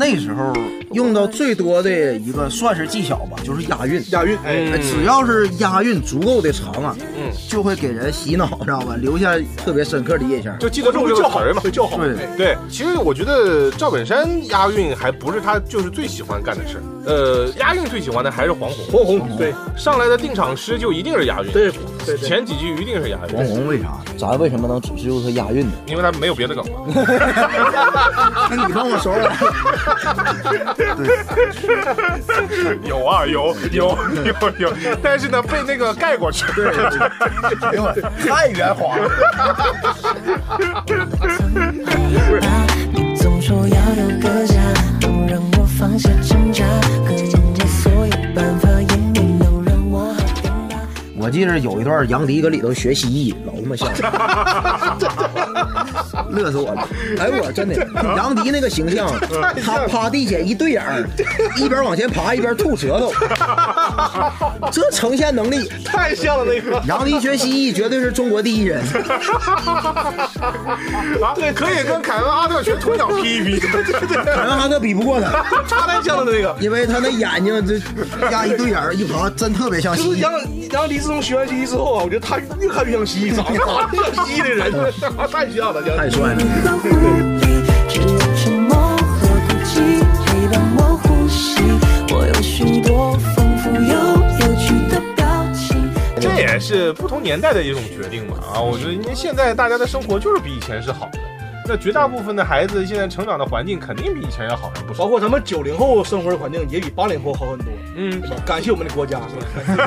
那时候用到最多的一个算是技巧吧，就是押韵。押韵，哎，哎只要是押韵足够的长啊，嗯，就会给人洗脑，知道吧？留下特别深刻的印象。就记得住这个词儿嘛。对叫好，对哎对，其实我觉得赵本山押韵还不是他就是最喜欢干的事儿，呃，押韵最喜欢的还是黄宏。黄宏，对上来的定场诗就一定是押韵，对对对，前几句一定是押黄韵，宏为啥？咱为什么能只揪他押韵呢？因为他没有别的梗 你帮我收了。有啊，有有有有，但是呢，被那个盖过去。哎呦我太圆滑了。你 总说要有个家，能让我放下挣扎，可我记得有一段杨迪搁里头学蜥蜴，老他妈像，乐死我了！哎，我真的，杨迪那个形象，他趴地下一对眼儿，一边往前爬一边吐舌头，这呈现能力，太像了那个，杨迪学蜥蜴绝对是中国第一人。啊，对，可以跟凯文阿特学鸵鸟 P 一 P。凯文哈特比不过他，他太像了那个。因为他那眼睛这压一对眼儿一爬，真特别像蜥蜴就是杨。杨迪自从学完蜥蜴之后啊，我觉得他越看越像蜥蜴，长得好像蜥蜴的人，太像了，太帅了！保护你，只有沉默和孤寂陪伴我呼吸。我有许多丰富又有趣的表情。这也是不同年代的一种决定嘛啊！我觉得因为现在大家的生活就是比以前是好的，那绝大部分的孩子现在成长的环境肯定比以前要好上不少。包括咱们九零后生活的环境也比八零后好很多。嗯，感谢我们的国家，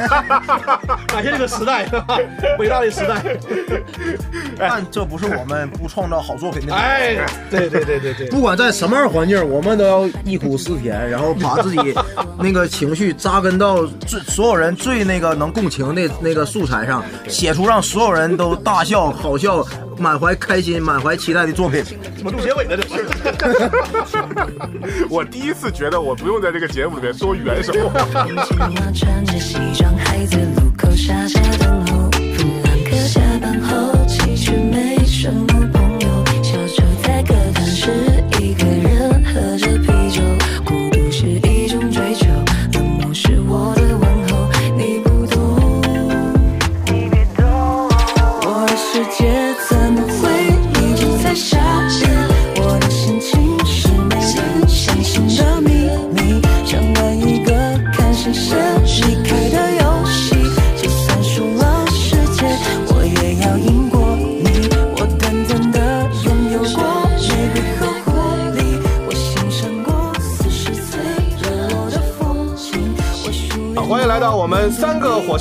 感谢这个时代，伟大的时代。但这不是我们不创造好作品的。哎，对对对对对，不管在什么样的环境，我们都要忆苦思甜，然后把自己那个情绪扎根到最所有人最那个能共情的那个素材上，写出让所有人都大笑、好笑、满怀开心、满怀期待的作品。怎么录结尾呢？这是。我第一次觉得我不用在这个节目里面说元首。年轻娃穿着西装，还在路口傻傻等候。弗兰克下班后，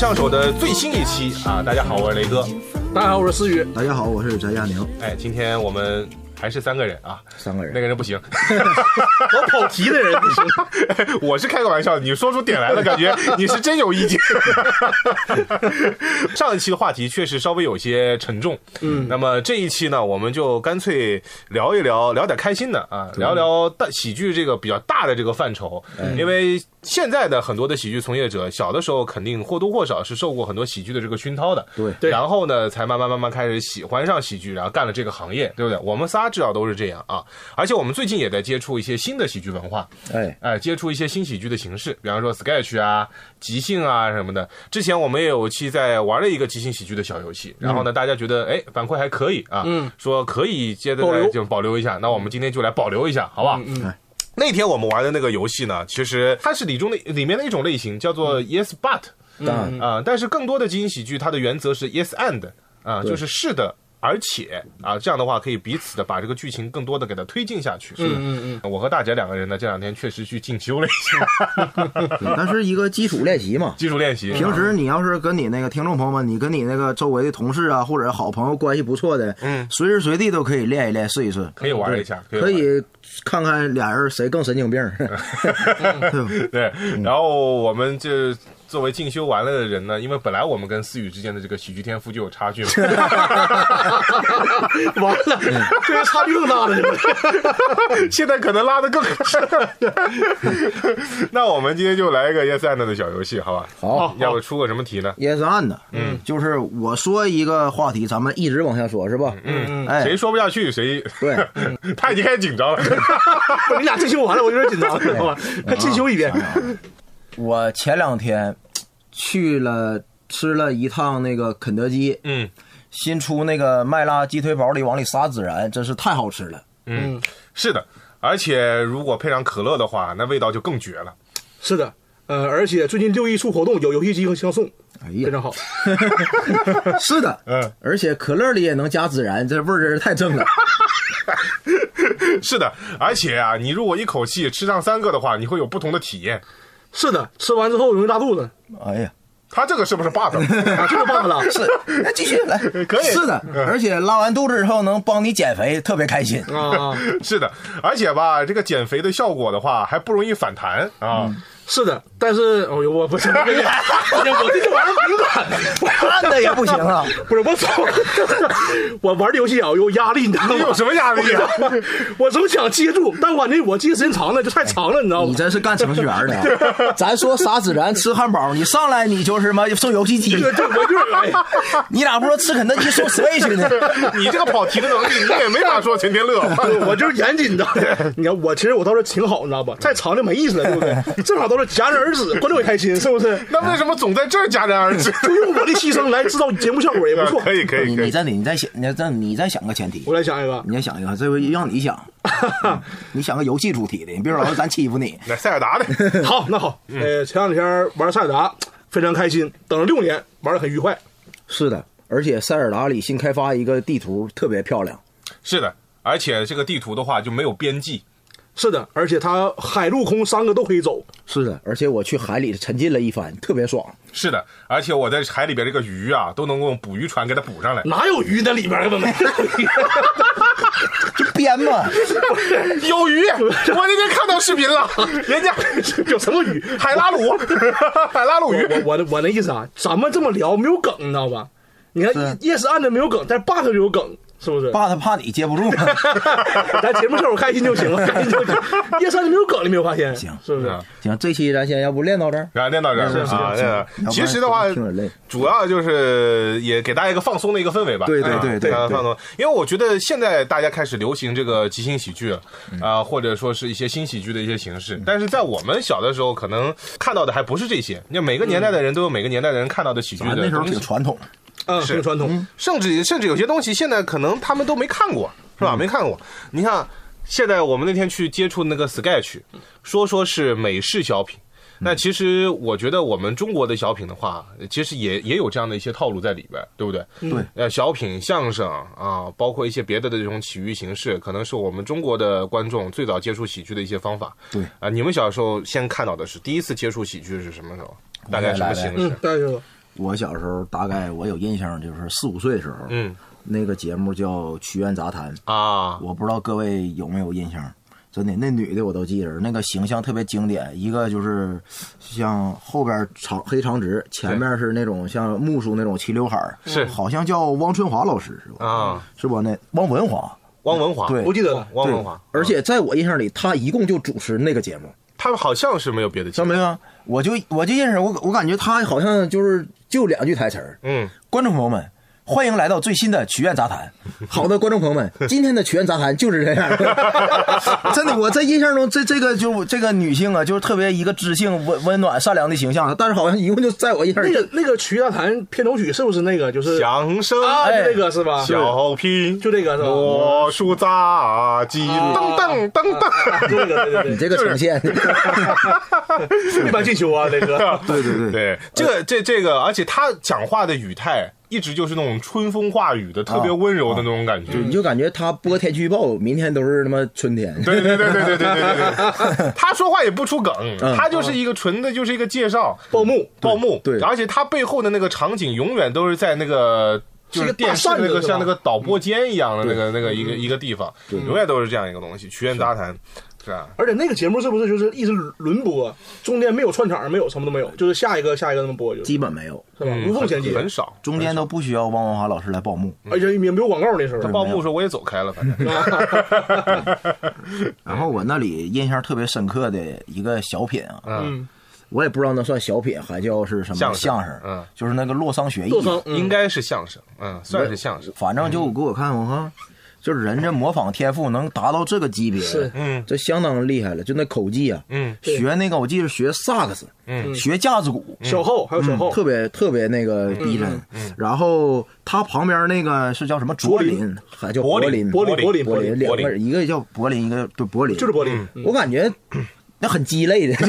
三个火枪手的最新一期啊！大家好，我是雷哥。大家好，我是思雨。大家好，我是翟亚宁，哎，今天我们还是三个人啊，三个人。那个人不行，我跑题的人不行。我是开个玩笑，你说出点来了，感觉 你是真有意见。上一期的话题确实稍微有些沉重，嗯，那么这一期呢，我们就干脆聊一聊，聊点开心的啊，聊聊大喜剧这个比较大的这个范畴，因为现在的很多的喜剧从业者，小的时候肯定或多或少是受过很多喜剧的这个熏陶的，对。对。然后呢，才慢慢慢慢开始喜欢上喜剧，然后干了这个行业，对不对？我们仨至少都是这样啊，而且我们最近也在接触一些新的喜剧文化，哎，哎，接触一些新喜剧的形式，比方说 sketch 啊、即兴啊什么的。之前我们也有期在玩了一个即兴喜剧的小游戏，然后呢，大家觉得哎反馈还可以啊，嗯，说可以接着来就保留一下。那我们今天就来保留一下，好不好？嗯嗯那天我们玩的那个游戏呢，其实它是里中的里面的一种类型，叫做 yes but 当然啊、但是更多的即兴喜剧它的原则是 yes and 啊、对就是是的。而且啊，这样的话可以彼此的把这个剧情更多的给它推进下去。是的，嗯嗯我和大姐两个人呢，这两天确实去进修了一下 对但是一个基础练习嘛。基础练习。平时你要是跟你那个听众朋友们，你跟你那个周围的同事啊，或者好朋友关系不错的，嗯随时随地都可以练一练，试一试，可以玩一下，可以看看俩人谁更神经病，对吧？对，然后我们就作为进修完了的人呢，因为本来我们跟思雨之间的这个喜剧天赋就有差距嘛，完了，这个差距更大了？现在可能拉的更深。那我们今天就来一个 yes and 的小游戏，好吧？好要不出个什么题呢？，yes and，嗯，就是我说一个话题，咱们一直往下说，是吧？嗯嗯，哎，谁说不下去谁，对，他已经开始紧张了。你俩进修完了，我有点紧张，知道吧？他进修一遍。我前两天去了吃了一趟那个肯德基，嗯新出那个麦辣鸡腿堡里往里撒孜然，真是太好吃了。嗯，是的，而且如果配上可乐的话，那味道就更绝了。是的，呃，而且最近六一出活动，有游戏机和相送，哎呀，非常好。是的，嗯，而且可乐里也能加孜然，这味儿真是太正了。是的，而且啊，你如果一口气吃上三个的话，你会有不同的体验。是的，吃完之后容易拉肚子，哎呀，他这个是不是 bug？啊，这个 bug 了。是，来继续来，可以是的，而且拉完肚子之后能帮你减肥，特别开心。啊，是的，而且吧，这个减肥的效果的话，还不容易反弹啊。是的，但是哦呦，我不是，我跟你讲，我这玩意儿敏感，看的也不行啊，不是我总，我玩的游戏啊有压力，你知道吗？你有什么压力啊？我总想接住，但我那我接时间长了就太长了，你知道吗？你真是干程序员的啊。咱说撒孜然吃汉堡，你上来你就是什么送游戏机，这这我就是哎呀，你俩不说吃肯德基送 Switch 呢？你这个跑题的能力，你也没法说陈天乐。我就是严谨的。你看我其实我倒是挺好，你知道吧？太长就没意思了，对不对？正好都是戛然而止，观众也开心，是不是？那为什么总在这儿戛然而止？就用我的牺牲来制造节目效果也不错。可以，可以，你你再你再想，你再你再想个前提，我来想一个，你再想一个，这回让你想，你想个游戏主题的，你别老是咱欺负你。来塞尔达的，好，那好，呃，前两天玩塞尔达非常开心，等了六年，玩的很愉快。是的，而且塞尔达里新开发一个地图特别漂亮。是的，而且这个地图的话就没有边际。是的，而且它海陆空三个都可以走。是的，而且我去海里沉浸了一番，特别爽。是的，而且我在海里边这个鱼啊，都能用捕鱼船给它捕上来。哪有鱼在里边？根本没有鱼。就编嘛，有鱼，我那天看到视频了，人家 有什么鱼？海拉鲁，海拉鲁鱼。我我的我那意思啊，咱们这么聊没有梗，你知道吧？你看夜市按着没有梗，但是 but 就有梗，是不是？爸他怕你接不住嘛。咱节目效果开心就行了，开心就行。夜三，你没有梗，你没有发现？行是不是？行，这期咱先要不练到这儿。然后练到这儿啊，其实的话主要就是也给大家一个放松的一个氛围吧。对对啊对对对放松。因为我觉得现在大家开始流行这个即兴喜剧啊，或者说是一些新喜剧的一些形式。但是在我们小的时候，可能看到的还不是这些。你看每个年代的人都有每个年代的人看到的喜剧咱那时候挺传统，嗯，是挺传统。甚至甚至有些东西现在可能他们都没看过，是吧？没看过。你看，现在我们那天去接触那个 Sketch，说说是美式小品。那其实我觉得我们中国的小品的话，其实也也有这样的一些套路在里边，对不对？对。呃，小品、相声啊，包括一些别的的这种喜剧形式，可能是我们中国的观众最早接触喜剧的一些方法。对啊，你们小时候先看到的是第一次接触喜剧是什么时候？大概什么形式嗯？，大概就我小时候大概我有印象，就是四五岁的时候，嗯那个节目叫《曲苑杂谈》，啊，我不知道各位有没有印象。真的，那女的我都记着，那个形象特别经典。一个就是像后边长黑长直，前面是那种像木梳那种齐刘海儿是好像叫汪春华老师是吧？啊，是吧？那汪文华，汪文华，对不记得了。汪文华，而且在我印象里，他一共就主持那个节目，他好像是没有别的节目。没有？我就我就认识我，我感觉他好像就是就两句台词儿。嗯，观众朋友们，欢迎来到最新的曲苑杂谈。好的，观众朋友们，今天的曲苑杂谈就是这样。真的，我在印象中，这这个就这个女性啊，就是特别一个知性、温温暖、善良的形象，但是好像一共就在我印象里那个那个《曲苑杂谈》片头曲是不是那个？就是响声啊，就这个是吧？小品，就这个是吧？魔术杂技，噔噔噔噔。就这个，对对你对，这个呈现，一般进修啊，这个。对对对，对，这个这这个，而且他讲话的语态一直就是那种春风化雨的，特别温柔的那种感觉。你就感觉他播天气预报，明天都是他妈春天。对对对对对对对对对，他说话也不出梗，他就是一个纯的，就是一个介绍报幕报幕，对而且他背后的那个场景永远都是在那个就是电视那个像那个导播间一样的那个那个一个一个地方，永远都是这样一个东西，曲苑杂谈，是啊？而且那个节目是不是就是一直轮播，中间没有串场，没有什么都没有，就是下一个下一个那么播，就基本没有，是吧？嗯无缝衔接，很少。中间都不需要汪文华老师来报幕。而且也没有广告那时候他。报幕的时候我也走开了，反正 然后我那里印象特别深刻的一个小品啊，嗯，我也不知道那算小品还叫是什么相声，嗯，就是那个洛桑学艺，洛桑嗯应该是相声，嗯，算是相声。反正就给我看，我看就是人这模仿天赋能达到这个级别，是嗯。这相当厉害了。就那口技啊，嗯。学那个我记得学萨克斯，嗯。学架子鼓，小后还有小后，特别特别那个逼真。然后他旁边那个是叫什么卓林，还叫柏林。林，柏林柏林柏林，两柏林个人，一个叫柏林，一个对柏林，就是柏林。嗯。我感觉那很鸡肋的，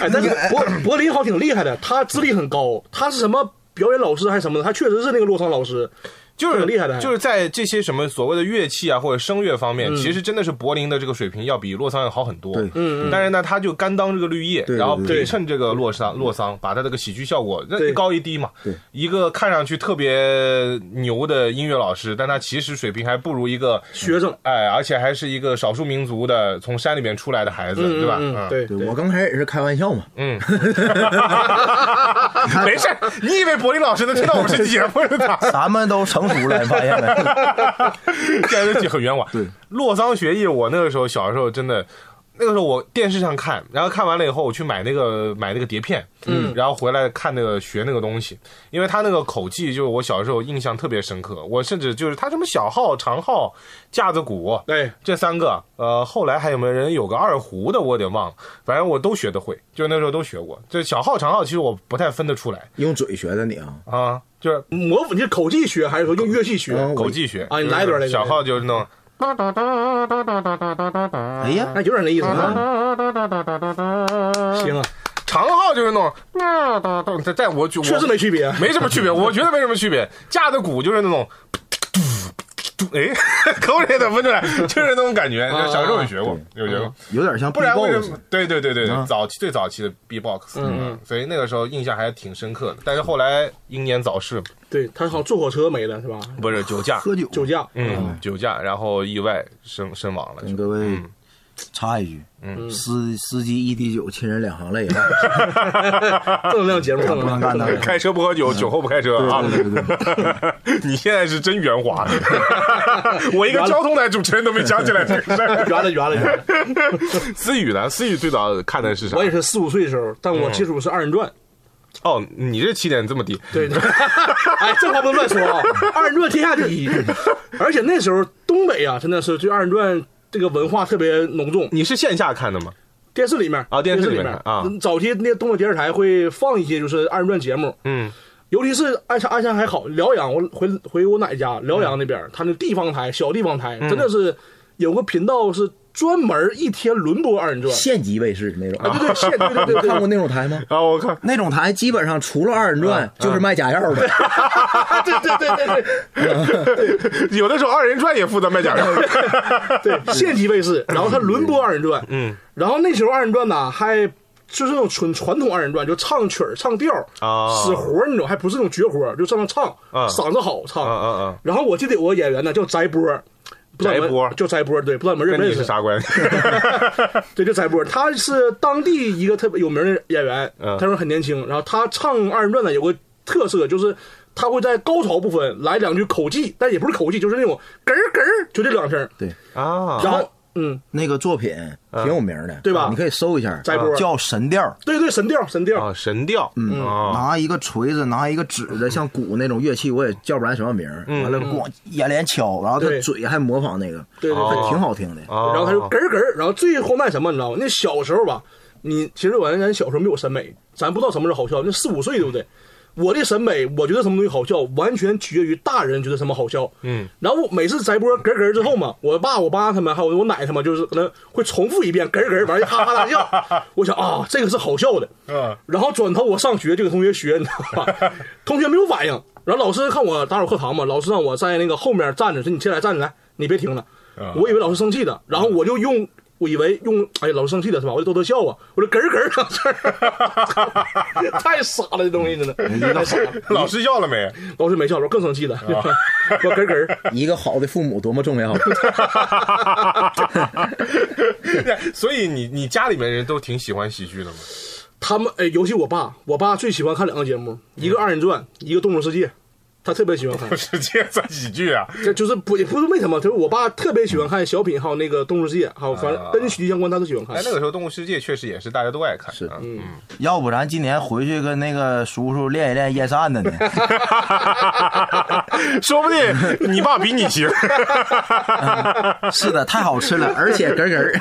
哎，但是柏柏林好挺厉害的，他资历很高，他是什么表演老师还是什么的，他确实是那个洛桑老师，就是挺厉害的就是在这些什么所谓的乐器啊或者声乐方面，其实真的是柏林的这个水平要比洛桑要好很多。对。嗯嗯。但是呢，他就甘当这个绿叶，然后对陪衬这个洛桑洛桑，把他这个喜剧效果那一高一低嘛。对，一个看上去特别牛的音乐老师，但他其实水平还不如一个学生，哎，而且还是一个少数民族的从山里面出来的孩子，对吧？对对。我刚开始也是开玩笑嘛，嗯，没事，你以为柏林老师能听到我们这期节目？咱们都成熟了，你发现没？现在很冤枉。对，洛桑学艺，我那个时候小时候真的。那个时候我电视上看，然后看完了以后，我去买那个买那个碟片，嗯，然后回来看那个学那个东西，因为他那个口技，就是我小时候印象特别深刻。我甚至就是他什么小号、长号、架子鼓，对，这三个，呃，后来还有没有人有个二胡的，我有点忘了，反正我都学得会，就那时候都学过。这小号、长号其实我不太分得出来用嘴学的你啊？啊，就是模仿你是口技学还是说用乐器学？嗯口技学啊你来一段那个小号就是那种。哎呀，那有点那意思啊。行啊，长号就是那种，在在我觉确实没区别。没什么区别，我觉得没什么区别。架子鼓就是那种，哎，口水怎么出来？就是那种感觉。小时候有学过，有学过。有点像不然为什么？对对对对早期最早期的 B-box，嗯，所以那个时候印象还挺深刻的。但是后来英年早逝，对他好像坐火车没了是吧？不是酒驾，喝酒，酒驾。嗯，酒驾，然后意外身身亡了。跟各位插一句，嗯司司机一滴酒，亲人两行泪啊！正能 量节目，正不能。干的。开车不喝酒，酒后不开车啊！对对对 你现在是真圆滑，我一个交通台主持人都没想起来这个事儿。圆了圆了圆了。思雨呢？思雨最早看的是啥我？也是四五岁的时候，但我接触是二人转。哦，你这起点这么低，对，哎，这话不能乱说啊！二人转天下第一，而且那时候东北啊，真的是对二人转这个文化特别浓重。你是线下看的吗？电视里面啊电视里面面。啊。嗯早期那东北电视台会放一些就是二人转节目，嗯。尤其是鞍山鞍山还好，辽阳我回回我奶家辽阳那边，他那地方台小地方台真的是有个频道是专门一天轮播二人转。县级卫视那种。啊，对对，县对对对对看过那种台吗？啊，我看那种台基本上除了二人转就是卖假药的。对对对对对有的时候二人转也负责卖假药。对，县级卫视，然后他轮播二人转，嗯，然后那时候二人转呢还就是那种纯传统二人转，就唱曲儿、唱调儿啊死活儿那种，还不是那种绝活儿，就这么唱，啊嗓子好唱。嗯嗯嗯，然后我记得有个演员呢叫翟波，不知道你们翟波叫翟波，对，不知道你们认不认识？是啥关系？对，就摘波，他是当地一个特别有名的演员，嗯他说很年轻，然后他唱二人转呢有个特色就是。他会在高潮部分来两句口技，但也不是口技，就是那种咯儿咯儿，就这两声。对，啊，然后，嗯，那个作品挺有名的，对吧你可以搜一下，摘波叫《神调》。对对，神调神调，啊，神调，嗯啊，拿一个锤子，拿一个指的像鼓那种乐器，我也叫不来什么名儿。完了，咣眼连敲，然后他嘴还模仿那个，对对挺好听的。然然后他就咯儿咯，然后最荒诞什么，你知道吗？那小时候吧，你其实我咱小时候没有审美，咱不知道什么是好笑。那四五岁对不对？我的审美，我觉得什么东西好笑，完全取决于大人觉得什么好笑。嗯，然后每次摘播咯咯之后嘛，我爸、我妈他们还有我奶他们，就是可能会重复一遍咯咯，完就哈哈大笑。我想啊，这个是好笑的。嗯，然后转头我上学就给同学学，你知道吧？同学没有反应，然后老师看我打扰课堂嘛，老师让我在那个后面站着，说你进来站着来，你别听了。我以为老师生气的，然后我就用我以为用哎呀老师生气了是吧？我就逗他笑啊，我说咯儿咯儿上这儿，太傻了这东西真的，太傻了。老师笑了没？老师没笑，我更生气了，我咯儿咯儿。一个好的父母多么重要。所以你你家里面人都挺喜欢喜剧的吗？他们哎，尤其我爸，我爸最喜欢看两个节目，一个二人转，一个动物世界，他特别喜欢看。世界算喜剧啊？这就是不也不是为什么，就是我爸特别喜欢看小品，还有那个动物世界，还有反正跟喜剧相关，他都喜欢看哎，。那个时候《动物世界》确实也是大家都爱看。是啊嗯，要不咱今年回去跟那个叔叔练一练夜战的呢？说不定你爸比你行。是的，太好吃了，而且咯咯儿。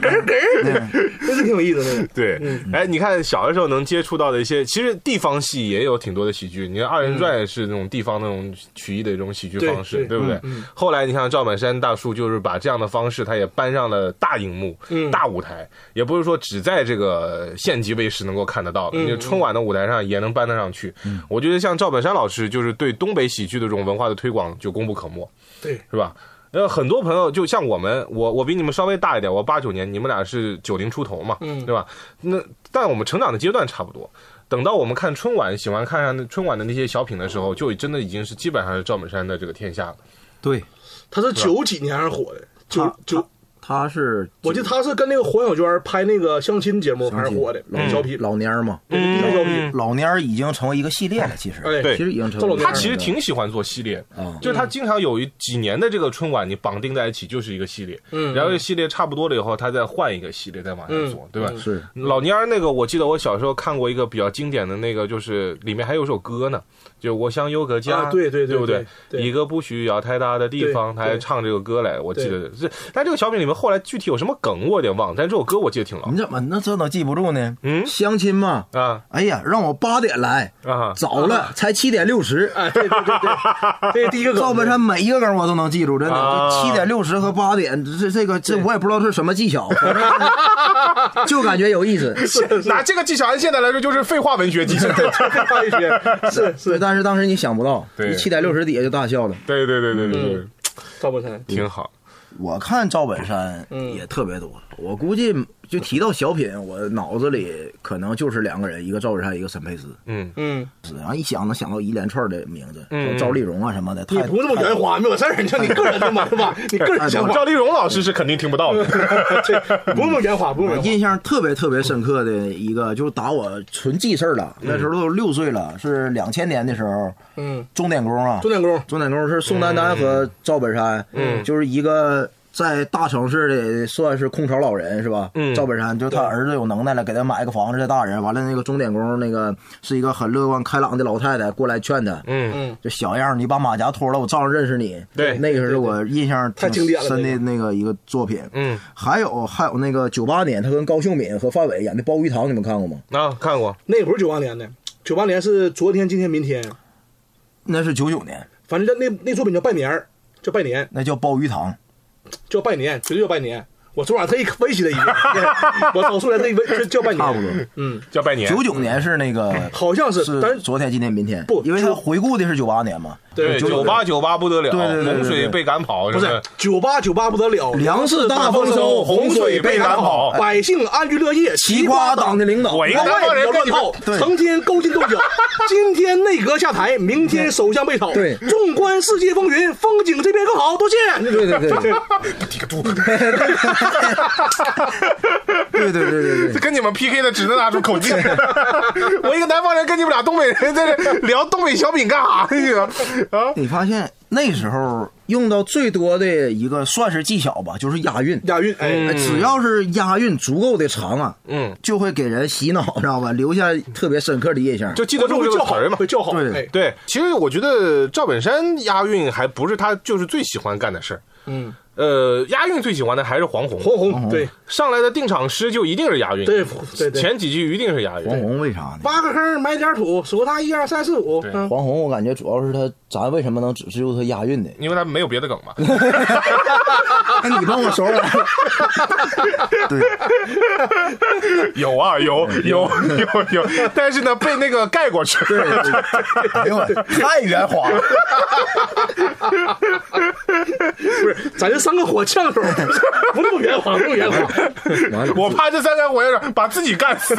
咯儿咯儿，这是挺有意思的。对，哎，你看小的时候能接触到的一些，其实地方戏也有挺多的喜剧。你看二人转是那种地方那种曲艺的一种喜剧方式，对对对不对？后来你像赵本山大叔就是把这样的方式，他也搬上了大荧幕、大舞台，也不是说只在这个县级卫视能够看得到的，就春晚的舞台上也能搬得上去。我觉得像赵本山老师，就是对东北喜剧的这种文化的推广就功不可没。对，是吧？呃，很多朋友就像我们，我我比你们稍微大一点，我八九年，你们俩是九零出头嘛，嗯对吧？那但我们成长的阶段差不多。等到我们看春晚，喜欢看上那春晚的那些小品的时候，就真的已经是基本上是赵本山的这个天下了。对，他是九几年还是火的？九九，他是我记得他是跟那个黄小娟拍那个相亲节目还是火的，老小品，老蔫儿嘛，对地方小品。老蔫儿已经成为一个系列了，其实。哎，对其实已经成他其实挺喜欢做系列，啊，就是他经常有一几年的这个春晚，你绑定在一起就是一个系列，嗯。然后这系列差不多了以后，他再换一个系列再往下做，对吧？嗯是。老蔫儿那个，我记得我小时候看过一个比较经典的那个，就是里面还有首歌呢，就我想有个家，啊对对对对不对？对一个不需要太大的地方，他还唱这个歌来，我记得是。但这个小品里面后来具体有什么梗我有点忘，但这首歌我记得挺牢你怎么那这能记不住呢？嗯相亲嘛，啊哎呀，让我八点来，啊！早了才七点六十。哎，对对对对，这是第一个梗。赵本山每一个梗我都能记住，真的。啊七点六十和八点，这这个这我也不知道是什么技巧，就感觉有意思。拿这个技巧按现在来说就是废话文学技巧。废话文学，是对，是但是当时你想不到，对一七点六十底下就大笑了。对对对对对对嗯，赵本山。挺好。我看赵本山嗯。也特别多，我估计就提到小品，我脑子里可能就是两个人，一个赵本山，一个沈佩斯。嗯，嗯，然后一想能想到一连串的名字，嗯赵丽蓉啊什么的。太你不用这么圆滑，没有事儿，你像你个人的嘛，是吧？你个人想法，赵丽蓉老师是肯定听不到的。这不用那么圆滑，不用印象特别特别深刻的一个，就是打我纯记事儿了，那时候都六岁了，是两千年的时候，嗯，钟点工啊，钟点工，钟点工是宋丹丹和赵本山，嗯。就是一个在大城市里算是空巢老人是吧？嗯赵本山就他儿子有能耐了，给他买个房子，这大人完了，那个钟点工那个是一个很乐观开朗的老太太过来劝他，嗯嗯，就小样儿，你把马甲脱了，我照样认识你。对那个是我印象太经典了深的那个一个作品。嗯还有还有那个九八年，他跟高秀敏和范伟演的《鲍鱼堂》，你们看过吗？啊，看过。那不是九八年的，九八年是昨天、今天、明天，那是九九年，反正那那作品叫拜年儿，叫拜年，那叫《鲍鱼堂》。叫拜年，绝对叫拜年。我昨晚特意分析了一遍，我找出来这一叫拜年，差不多。嗯，叫拜年。九九年是那个好像是，但是是昨天、今天、明天，不因为他回顾的是九八年嘛。对，99九八九八不得了，对对对对洪水被赶跑，不是是九八九八不得了，粮食大丰收，洪水被赶跑百姓安居乐业，奇夸党的领导，我一个南方人乱套，对成天勾心斗角。今天内阁下台，明天首相被炒。对纵观世界风云，风景这边更好。多谢。对对对 对对对对对对。跟你们 PK 的只能拿出口技。我一个南方人跟你们俩东北人在这聊东北小品干啥呢？啊，你发现那时候用到最多的一个算是技巧吧，就是押韵。押韵，哎，哎只要是押韵足够的长啊，嗯，就会给人洗脑，知道吧？留下特别深刻的印象。就记得住会叫好这个词嘛会。叫好。对哎，对，其实我觉得赵本山押韵还不是他就是最喜欢干的事儿。嗯，呃，押韵最喜欢的还是黄宏，黄宏，对上来的定场诗就一定是押韵，对对对。前几句一定是押韵黄韵。宏为啥呢？挖个坑，埋点土，数他一二三四五。嗯黄宏，我感觉主要是他，咱为什么能只是用他押韵的？因为他没有别的梗嘛，那你帮我说说。对，有啊，有有有有，但是呢，被那个盖过去。对对，哎呦我，太圆滑了。不是，咱就三个火枪手，不那么圆滑，不那么圆滑。我怕这三个火枪手把自己干死，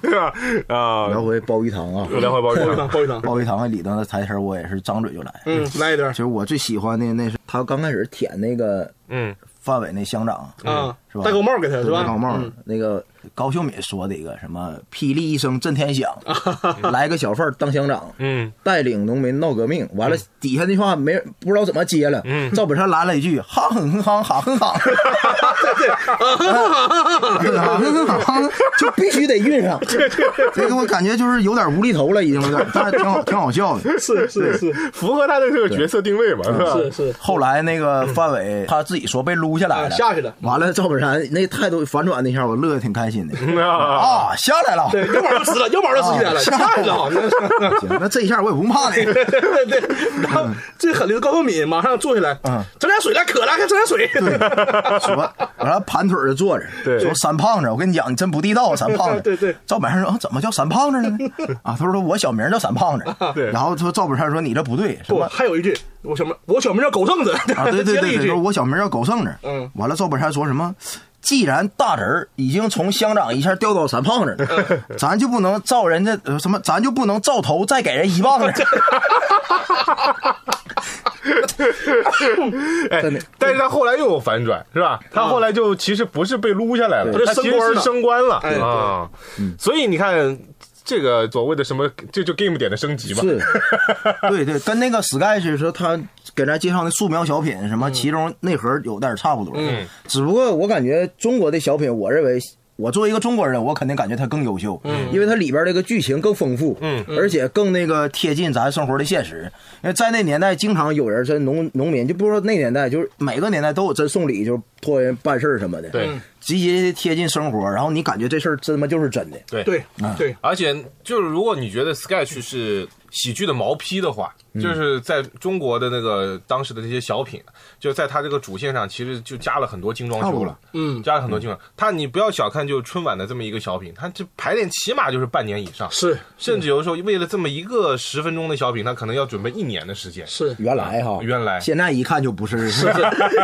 对吧？啊，聊回鲍鱼汤啊，聊回包鱼汤，包一汤。鲍鱼汤里头的台词儿我也是张嘴就来。嗯，来一段其。实我最喜欢的那是他刚开始舔那个嗯范伟那乡长，啊是吧？戴高帽给他是吧？戴高帽嗯，那个高秀敏说的一个什么“霹雳一声震天响 ”，来个小贩儿当乡长，嗯，带领农民闹革命。完了，底下那句话没人不知道怎么接了。嗯赵本山来了一句：“哈哼哼哈哈哼哈。”哈哼哼哈，就必须得运上。这个我感觉就是有点无厘头了，已经有点，但是挺好，挺好笑的。是是是符合他的这个角色定位嘛，是吧？是是，后来那个范伟他自己说被撸下来了，啊下去了完了，赵本山那态度反转那下，我乐得挺开心的。啊，啊，下来了。对，腰板就直了，腰板就直起来了，啊下来了。行，那这一下我也不怕你。对对对，然后最狠的是高秀敏马上坐下来，嗯整点水来，渴了，给整点水。说完了盘腿儿就坐着，对说三胖子，我跟你讲，你真不地道，三胖子。对对赵本山说、啊、怎么叫三胖子呢？啊，他说我小名叫三胖子。对然后说赵本山说你这不对，什不，么？还有一句，我小名我小名叫狗剩子，啊，对对对对，我小名叫狗剩子。嗯完了，赵本山说什么？既然大侄儿已经从乡长一下调到三胖子了，嗯 咱就不能照人家呃什么，咱就不能照头再给人一棒子。哎，但是他后来又有反转，是吧？他后来就其实不是被撸下来了，对他其实是升官了啊。所以你看，这个所谓的什么，这就 game 点的升级嘛。是，对对，跟那个 Sky 是说他给咱介绍那素描小品什么，其中内核有点差不多。嗯，只不过我感觉中国的小品，我认为。我作为一个中国人，我肯定感觉它更优秀，嗯，因为它里边这个剧情更丰富，嗯，而且更那个贴近咱生活的现实。因为在那年代，经常有人是农农民，就不说那年代，就是每个年代都有真送礼，就是托人办事儿什么的，对。极其贴近生活，然后你感觉这事儿真他妈就是真的，对。对对，而且就是如果你觉得 sketch 是喜剧的毛坯的话，就是在中国的那个当时的这些小品，就在他这个主线上，其实就加了很多精装修了。嗯，加了很多精装，他你不要小看就春晚的这么一个小品，他这排练起码就是半年以上，是甚至有的时候为了这么一个十分钟的小品，他可能要准备一年的时间。是，原来哈，原来现在一看就不是，是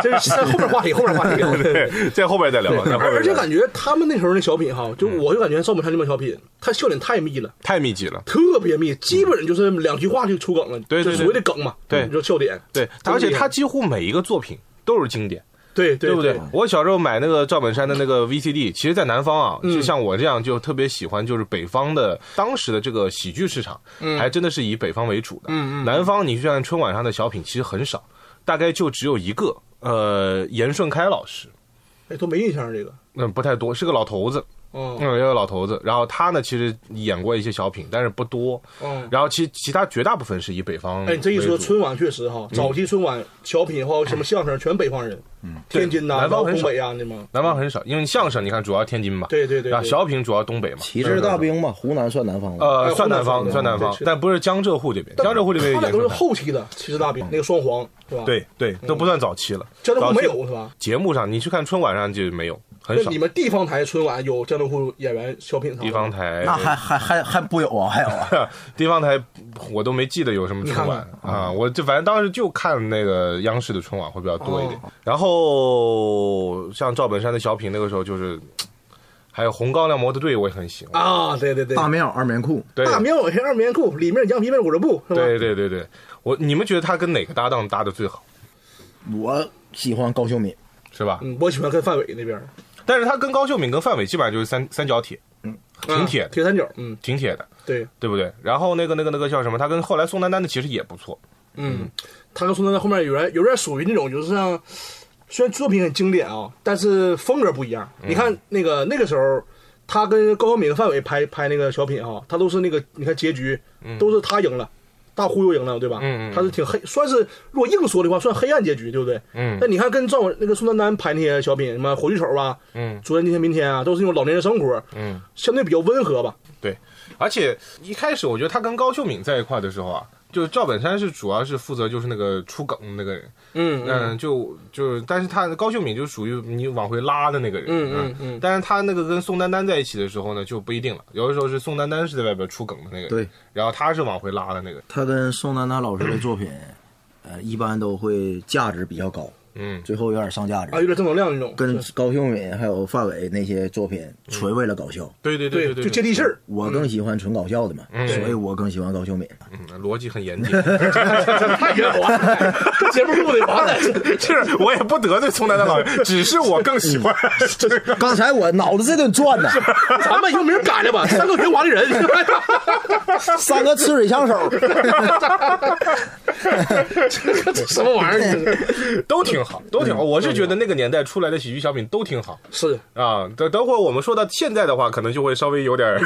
这是后面话题，后面话题。对，在后边再聊，在后边再聊而且感觉他们那时候那小品哈，就我就感觉赵本山这帮小品，他笑点太密了，太密集了。特别密，基本就是两句话就出梗了，对对所谓的梗嘛，对。你说笑点，对，而且他几乎每一个作品都是经典。对对对不对？我小时候买那个赵本山的那个 VCD，其实，在南方啊，嗯。就像我这样，就特别喜欢，就是北方的当时的这个喜剧市场，还真的是以北方为主的。嗯嗯南方你去看春晚上的小品，其实很少，大概就只有一个，呃，严顺开老师，哎，都没印象这个，嗯，不太多，是个老头子，哦嗯，一个老头子。然后他呢，其实演过一些小品，但是不多。嗯。然后其其他绝大部分是以北方哎，你这一说春晚确实哈，早期春晚小品或什么相声全北方人，嗯，天津南方很少的嘛，南方很少，因为相声你看主要天津嘛，对对对啊小品主要东北嘛，旗帜大兵嘛，湖南算南方吗？呃，哎算南方，算南方但不是江浙沪这边，江浙沪这边他俩都是。后期的旗帜大兵，那个双簧是吧？，对对，都不算早期了。江浙沪没有是吧？节目上，你去看春晚上就没有，很少那你。们地方台春晚有江浙沪演员小品吗地方台那还还还还不有啊，还有啊，地方台，我都没记得有什么春晚你啊，我就反正当时就看那个央视的春晚会比较多一点。哦。然后像赵本山的小品，那个时候就是，还有红高粱模特队，我也很喜欢。啊，对对对，大棉袄二棉裤，对。大棉袄是二棉裤，里面羊皮面裹着布？对对对对，我你们觉得他跟哪个搭档搭的最好，我喜欢高秀敏，是吧？嗯，我喜欢跟范伟那边，但是他跟高秀敏跟范伟基本上就是三三角铁，嗯，挺铁铁三角，嗯，挺铁的，对，对不对？然后那个那个那个叫什么？他跟后来宋丹丹的其实也不错，嗯，他跟宋丹丹后面有点有点属于那种就是像，虽然作品很经典啊，但是风格不一样。嗯你看那个那个时候，他跟高晓敏、范伟拍拍那个小品啊，他都是那个你看结局都是他赢了。大忽悠赢了，对吧？嗯嗯嗯他是挺黑，算是如果硬说的话，算黑暗结局，对不对？嗯那你看跟赵那个宋丹丹拍那些小品，什么火炬手啊，嗯昨天、今天、明天啊，都是那种老年人生活，嗯，相对比较温和吧。对。而且一开始我觉得他跟高秀敏在一块的时候啊，就赵本山是主要是负责就是那个出梗的那个人，嗯嗯，就就是，但是他高秀敏就属于你往回拉的那个人，嗯嗯嗯。但是他那个跟宋丹丹在一起的时候呢，就不一定了，有的时候是宋丹丹是在外边出梗的那个人，对，然后他是往回拉的那个人，他跟宋丹丹老师的作品，呃，一般都会价值比较高，嗯，最后有点上价值啊，，有点正能量那种，跟高秀敏还有范伟那些作品纯为了搞笑。对对对对，对，就接地气儿。我更喜欢纯搞笑的嘛，嗯所以我更喜欢高秀敏。嗯，逻辑很严谨。太圆滑了，节目录的完了。是我也不得罪宋丹丹老师，只是我更喜欢这个。刚才我脑子这顿转呢，咱们用名改了吧，三个圆滑的人。三个吃水枪手，这什么玩意儿？都挺好，都挺好。我是觉得那个年代出来的喜剧小品都挺好是啊。等等会儿我们说到现在的话，可能就会稍微有点儿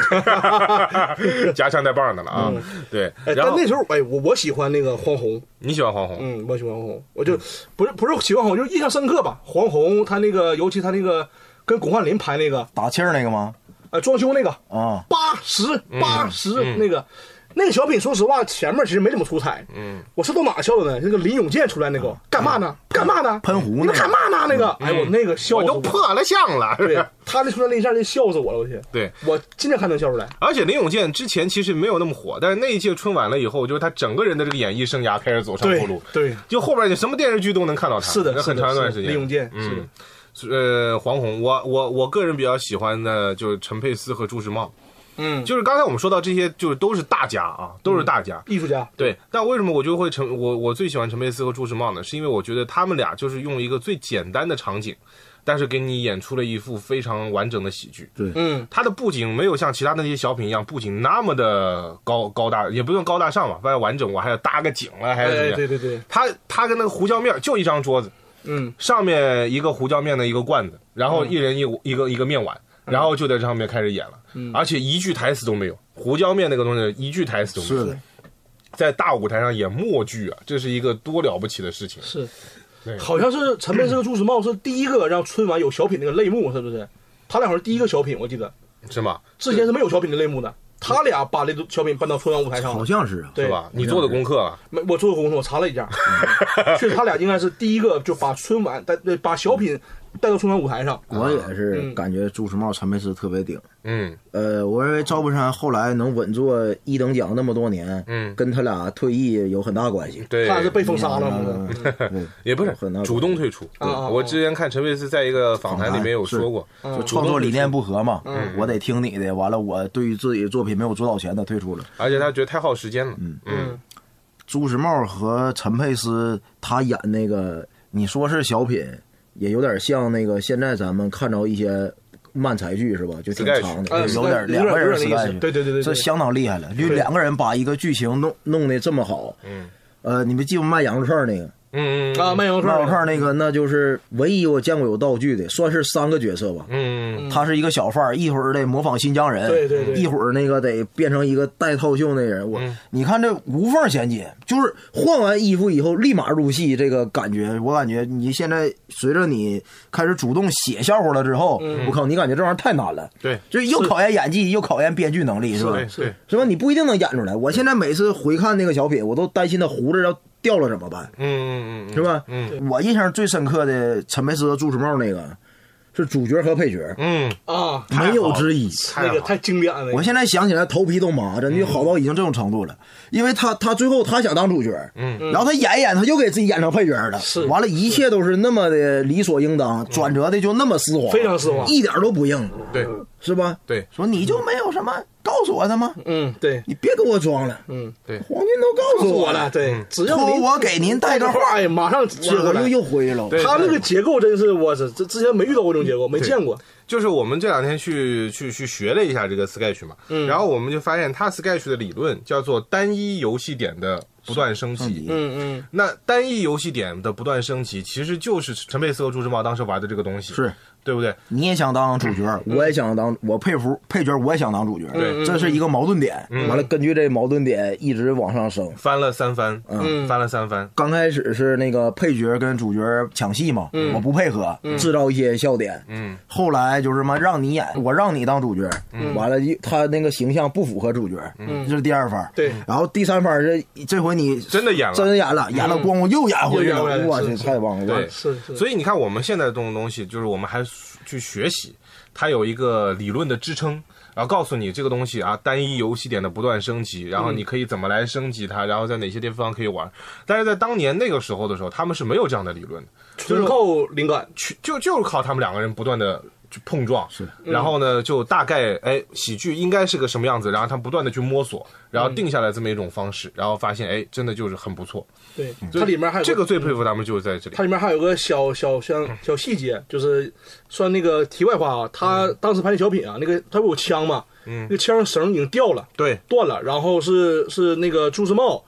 夹枪带棒的了啊。对，哎，然后但那时候，哎，我我喜欢那个黄宏，你喜欢黄宏，嗯，我喜欢黄宏，我就不是不是喜欢黄宏，就是印象深刻吧。黄宏他那个，尤其他那个跟巩汉林拍那个，打气儿那个吗？呃，装修那个啊，八十八十那个。那个小品，说实话，前面其实没怎么出彩。嗯，我是到哪笑的呢？那个林永健出来那个，干嘛呢？干嘛呢？喷壶你们那干嘛呢？那个，哎，我那个笑我都破了相了。对他那出来那一下，就笑死我了！我去，对，我今天还能笑出来。而且林永健之前其实没有那么火，但是那一届春晚了以后，就是他整个人的这个演艺生涯开始走上坡路。对，就后边你什么电视剧都能看到他，是的，那很是的长一段时间。林永健是的嗯，呃，黄宏，我我我个人比较喜欢的就是陈佩斯和朱时茂，嗯，就是刚才我们说到这些，就是都是大家啊，都是大家。艺术家，对，但为什么我就会陈我我最喜欢陈佩斯和朱时茂呢？是因为我觉得他们俩就是用一个最简单的场景，但是给你演出了一副非常完整的喜剧。对嗯，他的布景没有像其他那些小品一样，布景那么的高高大，也不用高大上嘛，反正完整，我还要搭个景了，还是怎么哎，样？对对对，他他跟那个胡椒面就一张桌子，嗯，上面一个胡椒面的一个罐子，然后一人一一个一个面碗，然后就在这上面开始演了，而且一句台词都没有，胡椒面那个东西一句台词都没有。是，在大舞台上演默剧啊，这是一个多了不起的事情。是，好像是陈佩斯和朱时茂是第一个让春晚有小品那个类目，是不是？他俩好像是第一个小品，我记得是吗？之前是没有小品的类目的，他俩把那个小品搬到春晚舞台上。好像是啊。对吧？你做的功课啊，没，我做过功课，我查了一下，确实他俩应该是第一个就把春晚带呃把小品带到春晚舞台上。我也是嗯感觉朱时茂、陈佩斯特别顶。嗯呃，我认为赵本山后来能稳坐一等奖那么多年，嗯，跟他俩退役有很大关系。对，他俩是被封杀了嘛？嗯也不是很大主动退出。我之前看陈佩斯在一个访谈里面有说过，就创作理念不合嘛，嗯我得听你的。完了，我对于自己的作品没有主导权，他退出了。而且他觉得太耗时间了。嗯嗯，朱时茂和陈佩斯他演那个，你说是小品，也有点像那个现在咱们看着一些漫才剧是吧？就挺长的，呃有点两个人有点那意思 sketch 对对对对对这相当厉害了。就两个人把一个剧情弄弄得这么好，嗯呃，你们记不卖羊肉串那个？嗯嗯啊，卖羊肉卖羊肉串串那个，那就是唯一我见过有道具的，算是三个角色吧。嗯他是一个小贩儿，一会儿得模仿新疆人，对对对一会儿那个得变成一个带套袖那人。我、你看这无缝衔接，就是换完衣服以后立马入戏，这个感觉，我感觉你现在随着你开始主动写笑话了之后，我靠，你感觉这玩意儿太难了，对就又考验演技，又考验编剧能力，是吧？对对，是吧？你不一定能演出来。我现在每次回看那个小品，我都担心他胡子要掉了怎么办，嗯嗯嗯是吧？嗯。我印象最深刻的陈佩斯和朱时茂那个是主角和配角，嗯，啊，没有之一。那个太经典了。我现在想起来头皮都麻，真的就好到已经这种程度了。因为他他最后他想当主角，嗯，然后他演一演，他又给自己演成配角了，是。完了，一切都是那么的理所应当，转折的就那么丝滑，非常丝滑。一点都不硬，对是吧？对。说你就没有什么告诉我的吗？嗯，对，你别给我装了，嗯，对，黄军都告诉我了，，对，只要我给您带个话，哎，马上接过来。结果又。又回了。他那个结构真是我这这之前没遇到过这种结构，没见过。就是我们这两天去去去学了一下这个 Sketch 嘛，嗯。然后我们就发现他 Sketch 的理论叫做单一游戏点的不断升级。嗯嗯，那单一游戏点的不断升级，其实就是陈佩斯和朱时茂当时玩的这个东西，是对不对？你也想当主角，我也想当，我佩服配角，我也想当主角，对这是一个矛盾点。完了，根据这矛盾点一直往上升。翻了三番，嗯翻了三番，刚开始是那个配角跟主角抢戏嘛，我不配合，制造一些笑点。嗯，后来就是嘛，让你演，我让你当主角，完了他那个形象不符合主角，这是第二番。对然后第三番是这回你真的演了。真演了，演了咣咣又演回去了，我去，太棒了！对是是。所以你看，我们现在这种东西，就是我们还去学习，它有一个理论的支撑。然后告诉你这个东西啊，单一游戏点的不断升级，然后你可以怎么来升级它，然后在哪些地方可以玩。但是在当年那个时候的时候，他们是没有这样的理论的，纯靠灵感。去就就是靠他们两个人不断的去碰撞，是，然后呢，就大概哎，喜剧应该是个什么样子，然后他不断的去摸索，然后定下来这么一种方式，然后发现哎，真的就是很不错。对，它里面还有这个最佩服他们就是在这里。它。里面还有个小小小小细节，就是算那个题外话啊。他当时拍那小品啊，那个他不有枪嘛，嗯。那个枪绳已经掉了，对，断了，然后是是那个朱时茂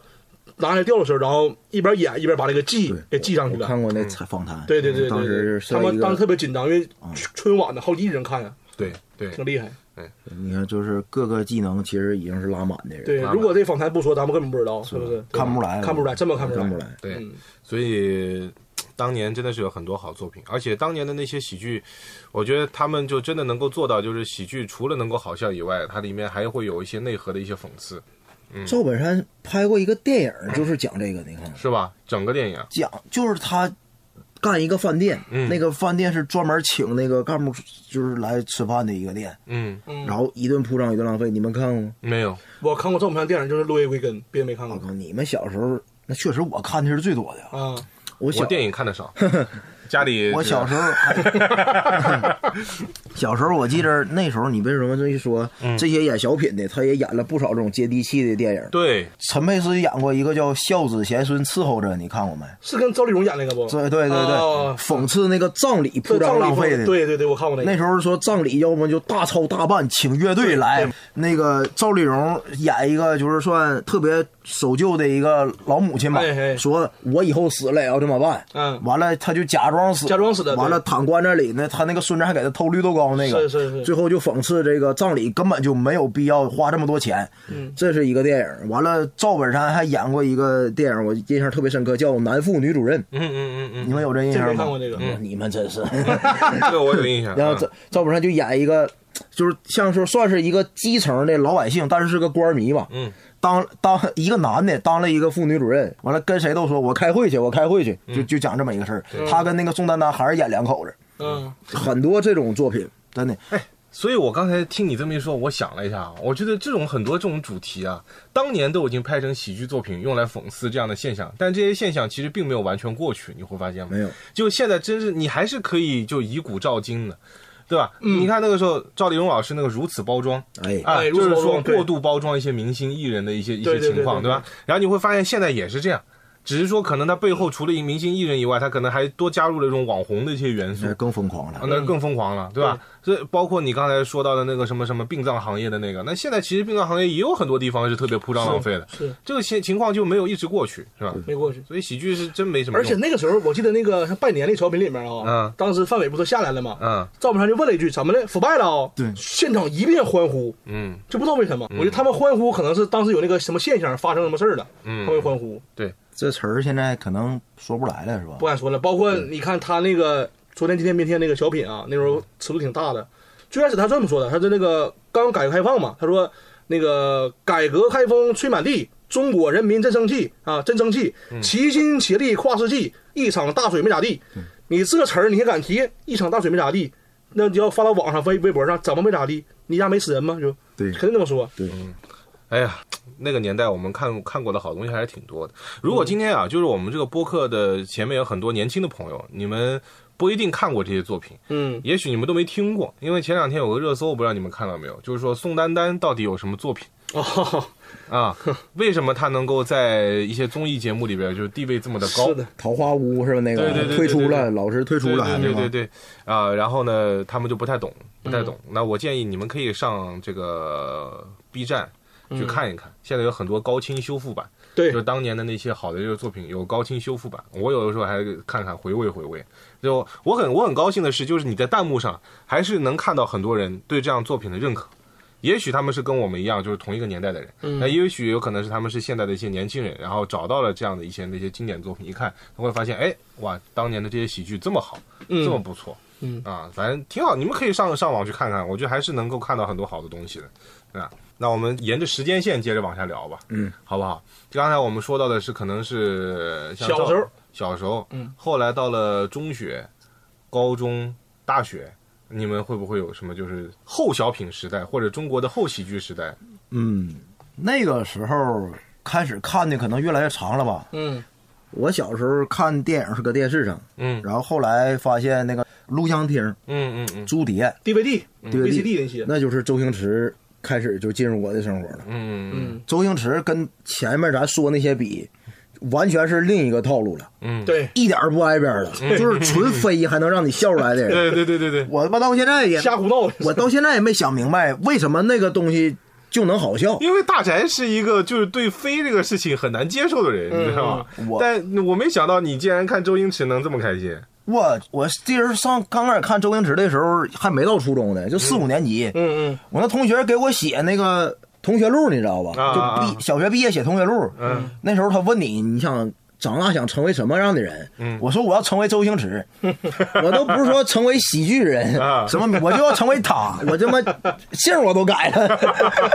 拿下来吊的时候，然后一边演一边把那个记给记上去了。看过那采访谈，对对对当对时对，他们当时特别紧张，因为春晚的好几亿人看呀，对对，挺厉害。你看，就是各个技能其实已经是拉满的人，对，如果这访谈不说，咱们根本不知道，是不是？看不出来，看不出来，这么看不出来。看不出来。对嗯，所以当年真的是有很多好作品，而且当年的那些喜剧，我觉得他们就真的能够做到，就是喜剧除了能够好笑以外，它里面还会有一些内核的一些讽刺，赵本山拍过一个电影，就是讲这个，你看，是吧？整个电影，讲就是他干一个饭店，嗯。那个饭店是专门请那个干部就是来吃饭的一个店，嗯，然后一顿铺张一顿浪费，你们看过吗？没有，我看过赵本山电影，就是《落叶归根》，别的没看过。我靠，你们小时候那确实我看的是最多的。啊。我小我电影看的少，家里我小时候还，小时候我记着那时候你为什么这一说，嗯这些演小品的，他也演了不少这种接地气的电影。对陈佩斯演过一个叫《孝子贤孙伺候着》，你看过没？是跟赵丽蓉演那个不？对对对对，啊讽刺那个葬礼铺张对葬礼浪费的。对对对，我看过那个。那时候说葬礼，要么就大操大办，请乐队来。那个赵丽蓉演一个就是算特别守旧的一个老母亲吧哎哎，说我以后死了也要这么办。嗯完了他就假装死，假装死的完了躺棺材里呢，他那个孙子还给他偷绿豆糕那个，是是是最后就讽刺这个葬礼根本就没有必要花这么多钱。嗯这是一个电影。完了，赵本山还演过一个电影，我印象特别深刻，叫《男妇女主任》。嗯嗯嗯嗯你们有这印象吗？看过这个嗯你们真是。嗯，这个我有印象。然后赵赵本山就演一个，就是像说算是一个基层的老百姓，但是是个官迷吧。嗯，当当一个男的当了一个妇女主任，完了跟谁都说我开会去，我开会去，就就讲这么一个事儿。他跟那个宋丹丹还是演两口子，嗯，很多这种作品，真的。所以我刚才听你这么一说，我想了一下啊，我觉得这种很多这种主题啊，当年都已经拍成喜剧作品，用来讽刺这样的现象，但这些现象其实并没有完全过去，你会发现吗？没有，就现在真是你还是可以就以古照今的。对吧？你看那个时候，赵丽蓉老师那个如此包装，哎，啊，哎就是说过度包装一些明星艺人的一些一些情况，对对吧？然后你会发现现在也是这样，只是说可能他背后除了一明星艺人以外，他可能还多加入了这种网红的一些元素那，更疯狂了。啊那更疯狂了，对吧？所以包括你刚才说到的那个什么什么殡葬行业的那个，那现在其实殡葬行业也有很多地方是特别铺张浪费的，是这个情情况就没有一直过去，是吧？没过去。所以喜剧是真没什么而，且那个时候，我记得那个像拜年那小品里面啊，嗯当时范伟不是下来了吗？嗯赵本山就问了一句：“怎么了？腐败了啊？”对现场一片欢呼，嗯就不知道为什么。我觉得他们欢呼可能是当时有那个什么现象发生什么事儿了，嗯他们欢呼。这词儿现在可能说不来了，是吧不？敢说了。包括你看他那个昨天、今天、明天那个小品啊，那时候尺度挺大的。最开始他这么说的，他是那个刚改革开放嘛，他说那个改革开放吹满地，中国人民真生气啊，真争气，齐心协力跨世纪，一场大水没咋地。你这词儿你还敢提？一场大水没咋地，那你要发到网上、微微博上，怎么没咋地？你家没死人吗？就对肯定这么说。对，哎呀，那个年代我们看看过的好东西还是挺多的。如果今天啊，就是我们这个播客的前面有很多年轻的朋友，你们不一定看过这些作品，嗯，也许你们都没听过，因为前两天有个热搜，我不知道你们看到没有，就是说宋丹丹到底有什么作品哦，啊？为什么她能够在一些综艺节目里边就是地位这么的高？是的，桃花坞是吧？那个对对对对退出了，老师退出了，对对对啊、然后呢，他们就不太懂，不太懂。那我建议你们可以上这个 B 站去看一看，现在有很多高清修复版，对。就是当年的那些好的这个作品有高清修复版，我有的时候还看看回味回味。就我很我很高兴的是，就是你在弹幕上还是能看到很多人对这样作品的认可。也许他们是跟我们一样，就是同一个年代的人，那也许有可能是他们是现在的一些年轻人，然后找到了这样的一些那些经典作品，一看他会发现，哎，哇，当年的这些喜剧这么好，这么不错，嗯。啊，反正挺好，你们可以上上网去看看，我觉得还是能够看到很多好的东西的，对吧？那我们沿着时间线接着往下聊吧，嗯，好不好？刚才我们说到的是可能是小时候，小时候，嗯，后来到了中学、高中、大学，你们会不会有什么就是后小品时代或者中国的后喜剧时代？嗯，那个时候开始看的可能越来越长了吧。嗯我小时候看电影是搁电视上，嗯然后后来发现那个录像厅、嗯嗯嗯租碟、，DVD、DVD VCD 那些，那就是周星驰开始就进入我的生活了。嗯周星驰跟前面咱说那些比，完全是另一个套路了，嗯，对，一点儿不挨边儿了，就是纯飞还能让你笑出来的人。对对对对对，我他妈到现在也，瞎胡闹。我到现在也没想明白为什么那个东西就能好笑。因为大宅是一个就是对飞这个事情很难接受的人，你知道吗？我但我没想到你竟然看周星驰能这么开心。我我记得上刚开始看周星驰的时候还没到初中呢，就四五年级。嗯嗯，我那同学给我写那个同学录，你知道吧？啊啊就毕小学毕业写同学录。嗯，那时候他问你，你想长大想成为什么样的人？嗯我说我要成为周星驰，我都不是说成为喜剧人，啊什么我就要成为他，我他妈姓我都改了，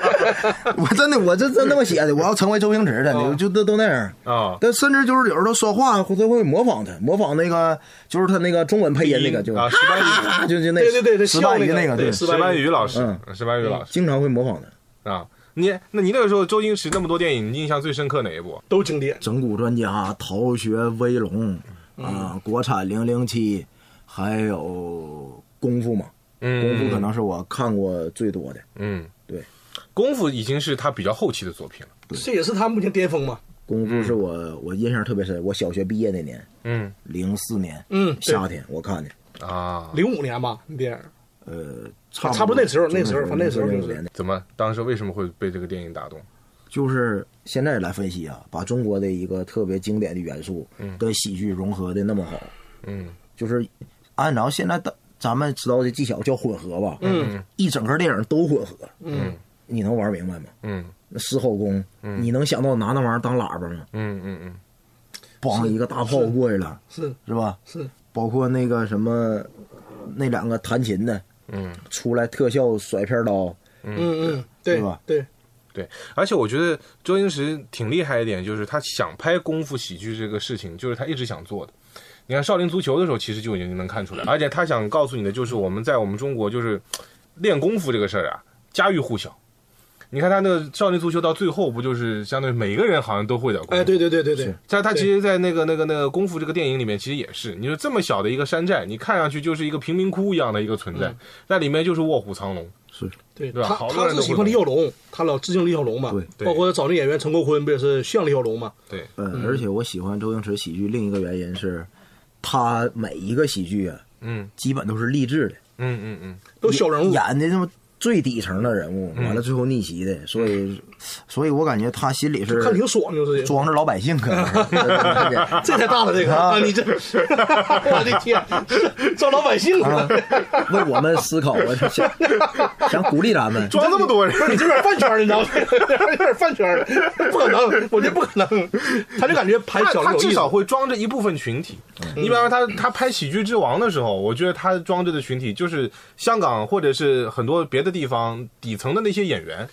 我真的我这这那么写的，我要成为周星驰的，哦就都都那样。啊但甚至就是有时候说话会都会模仿他，模仿那个就是他那个中文配音那个，就啊石斑鱼啊就就那对对对对石斑鱼那个，对，石斑鱼老师嗯，石斑鱼老师经常会模仿他。啊。你那你那个时候周星驰那么多电影，你印象最深刻哪一部？都经典。整蛊专家、逃学威龙啊，国产零零七，还有功夫嘛，嗯，功夫可能是我看过最多的。嗯，对，功夫已经是他比较后期的作品了。这也是他目前巅峰嘛。功夫是我我印象特别深，我小学毕业那年，嗯零四年嗯，夏天我看的，啊，零五年吧，那电影。呃，差差不多那时候那时候反正那时候就是怎么当时为什么会被这个电影打动？就是现在来分析啊，把中国的一个特别经典的元素跟喜剧融合的那么好，嗯。就是按照现在的咱们知道的技巧叫混合吧，嗯。一整个电影都混合，嗯，你能玩明白吗？嗯。那狮吼功，你能想到拿那玩意儿当喇叭吗？嗯嗯嗯。梆一个大炮过去了，是。是吧？是，包括那个什么，那两个弹琴的嗯，出来特效甩片刀，嗯嗯，对吧对，对。而且我觉得周星驰挺厉害一点，就是他想拍功夫喜剧这个事情，就是他一直想做的。你看《少林足球》的时候，其实就已经能看出来，而且他想告诉你的就是，我们在我们中国就是练功夫这个事儿啊，家喻户晓。你看他那个《少林足球》到最后不就是相当于每个人好像都会点功夫？哎，对对对对对，在他其实，在那个那个那个功夫这个电影里面，其实也是，你说这么小的一个山寨，你看上去就是一个贫民窟一样的一个存在，在里面就是卧虎藏龙。对对吧？他他是喜欢李小龙，他老致敬李小龙嘛，对。对。包括找那演员陈国坤不也是像李小龙嘛？对，嗯，而且我喜欢周星驰喜剧另一个原因是，他每一个喜剧啊，嗯。基本都是励志的，嗯嗯嗯，都小人物，演的那么最底层的人物，完了最后逆袭的，所以，所以我感觉他心里是看挺爽，就是装着老百姓，这才大了这个啊啊！你这，我的天，装老百姓啊啊！为我们思考，我想 想鼓励咱们。装这么多人，你这有点饭圈儿，你知道吗？有点饭圈，不可能，我觉得不可能。他就感觉拍小他至少会装着一部分群体。你比方说他他拍《喜剧之王》的时候，我觉得他装着的群体就是香港或者是很多别的地方底层的那些演员。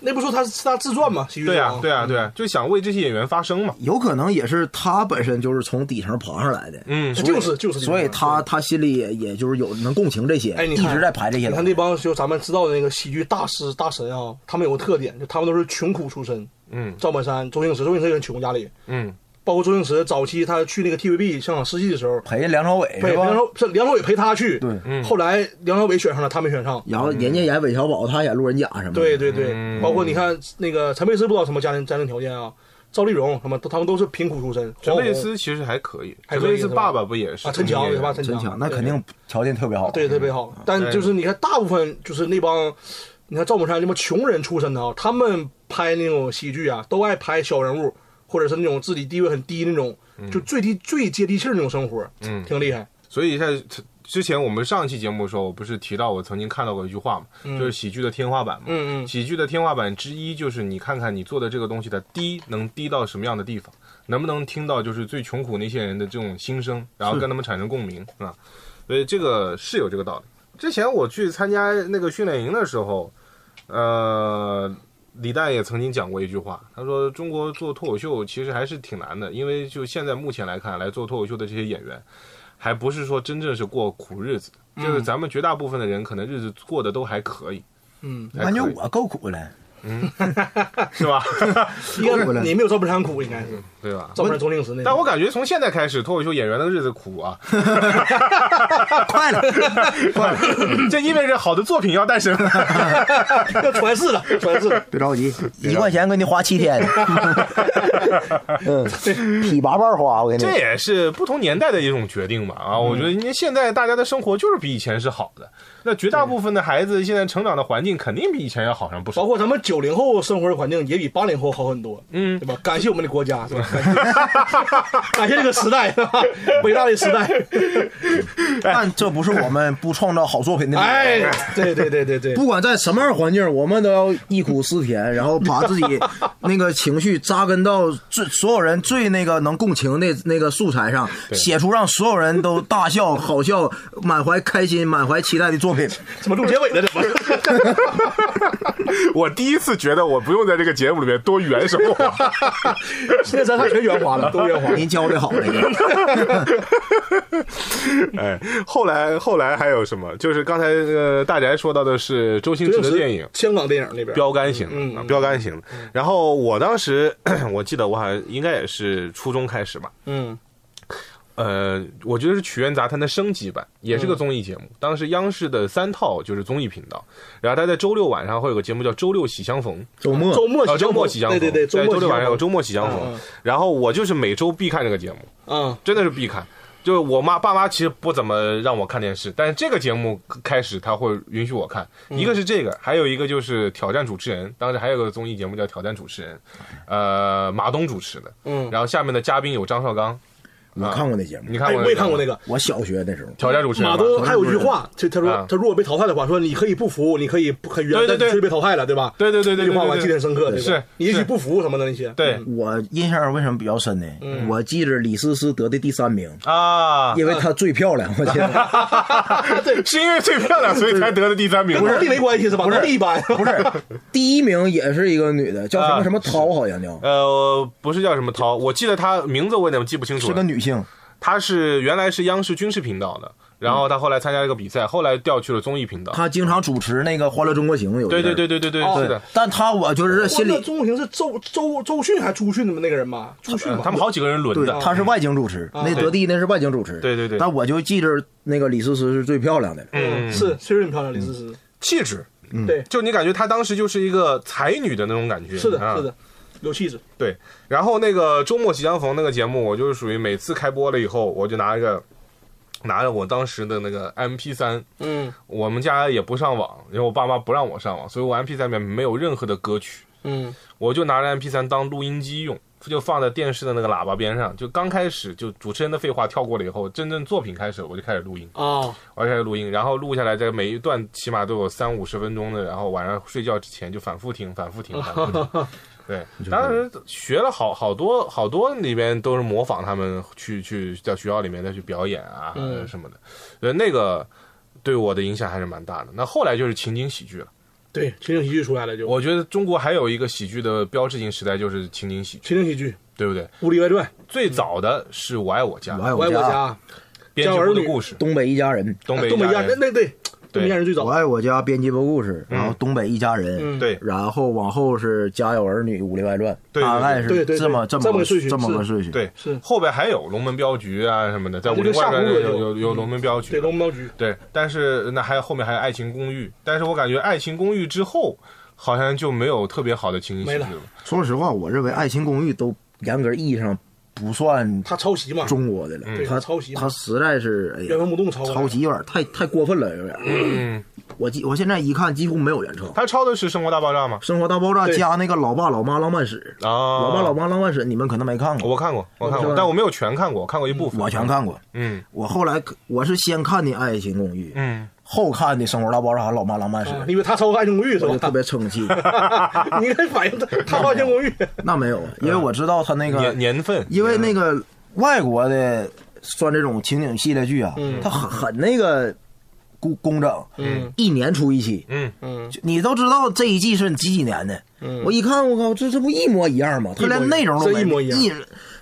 那不说他是他自传吗？喜剧对呀、之王对呀、对啊、就想为这些演员发声嘛。有可能也是他本身就是从底层爬上来的，嗯，就是就是所以他他心里也也就是有能共情这些，哎，你一直在排这些。你看那帮就咱们知道的那个喜剧大师大神啊，他们有个特点，就他们都是穷苦出身。嗯赵本山、周星驰，周星驰也是穷，家里。嗯包括周星驰早期他去那个 TVB 香港试戏的时候，陪梁朝伟陪？梁朝是梁朝伟陪他去，对嗯后来梁朝伟选上了，他没选上。然后人家演韦小宝，他演路人甲什么的。对对对，嗯包括你看那个陈佩斯，不知道什么家庭家庭条件啊，赵丽蓉什么，都他们都是贫苦出身。陈佩斯其实还可以，陈佩斯爸爸不也是啊，陈强对吧？陈强那肯定条件特别好。对特别好。但就是你看，大部分就是那帮，你看赵本山这帮穷人出身的啊，他们拍那种喜剧啊，都爱拍小人物，或者是那种自己地位很低那种，就最低最接地气儿那种生活，嗯挺厉害。所以在之前我们上一期节目的时候，我不是提到我曾经看到过一句话嘛，就是喜剧的天花板嘛。嗯嗯喜剧的天花板之一就是你看看你做的这个东西的低能低到什么样的地方，能不能听到就是最穷苦那些人的这种心声，然后跟他们产生共鸣啊。所以这个是有这个道理。之前我去参加那个训练营的时候，呃，李诞也曾经讲过一句话，他说中国做脱口秀其实还是挺难的，因为就现在目前来看，来做脱口秀的这些演员，还不是说真正是过苦日子，就是咱们绝大部分的人可能日子过得都还可以，嗯，感觉我够苦了，是吧？应该你没有赵本山苦，应该是对吧？赵本山、周星驰那。但我感觉从现在开始，脱口秀演员的日子苦啊，快了，快了，这意味着好的作品要诞生了。要传世了，传世了。别着急，一块钱给你花七天，嗯，劈八瓣花，我跟你这。也是不同年代的一种决定吧啊！我觉得因为现在大家的生活就是比以前是好的，那绝大部分的孩子现在成长的环境肯定比以前要好上不少包。括咱们九零后生活的环境也比八零后好很多，嗯对吧？感谢我们的国家，是吧？感谢感谢这个时代，是吧？伟大的时代。但这不是我们不创造好作品的理由。哎，对对对对对，不管在什么样的环境，我们都要忆苦思甜，然后把自己那个情绪扎根到最所有人最那个能共情的那个素材上，写出让所有人都大笑、好笑、满怀开心、满怀期待的作品。怎么录结尾了？怎么？我第一次觉得我不用在这个节目里面多圆什么话。现在咱俩全圆滑了，都圆滑。您教的好，那个哎，后来后来还有什么？就是刚才呃大宅说到的是周星驰的电影。香港电影那边标杆型嗯的，啊标杆型的。然后我当时 我记得我好像应该也是初中开始吧，嗯呃，我觉得是《曲苑杂谈》的升级版，也是个综艺节目。当时央视的三套就是综艺频道，然后他在周六晚上会有个节目叫《周六喜相逢》，周末。周末呃，周末喜相逢，对对对，在周六晚上有周周末喜相逢。然后我就是每周必看这个节目，嗯，真的是必看。就是我妈爸妈其实不怎么让我看电视，但是这个节目开始他会允许我看。一个是这个，还有一个就是挑战主持人。当时还有个综艺节目叫《挑战主持人》，呃，马东主持的。嗯。然后下面的嘉宾有张绍刚，我看过那节目，哎，你看过？我也看过那。个。我小学那时候。挑战主持人马东还有一句话，就他说啊他如果被淘汰的话，说你可以不服，你可以不很冤，但就是被淘汰了，对吧？对对对对这句话我还对对记得很深刻，的是是你也许不服什么的那些。对嗯我印象为什么比较深呢？我记着李思思得的第三名，啊，因为她最漂亮。我记得 对是因为最漂亮，所以才得的第三名。跟能力没关系是吧？能力一般。不是 第一名也是一个女的，叫什啊么什么涛，好像叫呃，不是叫什么涛，我记得她名字我有点记不清楚是个了。女性。她是原来是央视军事频道的，然后他后来参加一个比赛，后来调去了综艺频道。他经常主持那个《欢乐中国行》，有对对对对对对，哦是的。但他我就是心里，那钟国行是周周周迅还是朱迅的那个人吧？朱迅他们好几个人轮对的，，他是外景主持，那得第一那是外景主持。对对对但我就记着那个李思思是最漂亮的。嗯，是确实很漂亮，李思思。气质，对，就你感觉她当时就是一个才女的那种感觉。是的，啊是的，有气质。对，然后那个周末即将逢那个节目，我就是属于每次开播了以后，我就拿一个拿着我当时的那个 M P 三，嗯我们家也不上网，因为我爸妈不让我上网，所以我 M P 三里面没有任何的歌曲，嗯我就拿着 M P 三当录音机用。就放在电视的那个喇叭边上，就刚开始就主持人的废话跳过了以后，真正作品开始，我就开始录音，哦，我就开始录音，然后录下来，在每一段起码都有三五十分钟的，然后晚上睡觉之前就反复听，反复听，反复听。对，当时学了好好多好多，里边都是模仿他们去去在学校里面再去表演啊、嗯。什么的，呃，那个对我的影响还是蛮大的。那后来就是情景喜剧了，对，情景喜剧出来了就。我觉得中国还有一个喜剧的标志性时代就是情景喜剧，情景喜剧，对不对？《武林外传》最早的是《我爱我家我》，爱我家，家，编儿的故事，东北一家人，东北东北一家人，人，那对，东北一家人最我。爱我家编辑部故事，然后东北一家人，嗯，对。然后往后是家有儿女、武林外传，对对大概对。对对是这么这么个顺序这么个顺序。对，是。后边还有龙门镖局啊什么的，在《武林外传》有有有龙门镖局。对，，龙门镖局。对，但是那还有后面还有《爱情公寓》，但是我感觉《爱情公寓》之后好像就没有特别好的情景喜剧了。说实话，我认为《爱情公寓》都严格意义上不算他抄袭嘛，中国的了，嗯。他抄袭他实在是哎呀，原封不动抄抄袭有点太太过分了，有点。嗯，我记我现在一看几乎没有原创，《他抄的是《生活大爆炸》吗？生活大爆炸》加那个《老爸老妈浪漫史》，啊，老爸老妈浪漫史》你们可能没看过，我看过，我看过，但我没有全看过，我看过一部分。我全。看过。嗯。我后来我是先看的《爱情公寓》，嗯，后看的《生活大爆炸》《老妈浪漫史》啊，因为他抄《爱情公寓》是我就特？别生气。你看反应他他抄《爱情公寓》，那没有，因为我知道他那个年年份，因为那个外国的算这种情景系列剧啊，嗯。它很很那个工工整，嗯。一年出一期，嗯。嗯，你都知道这一季是几几年的，我一看，我靠，这这不一模一样吗？他连内容都没一模一样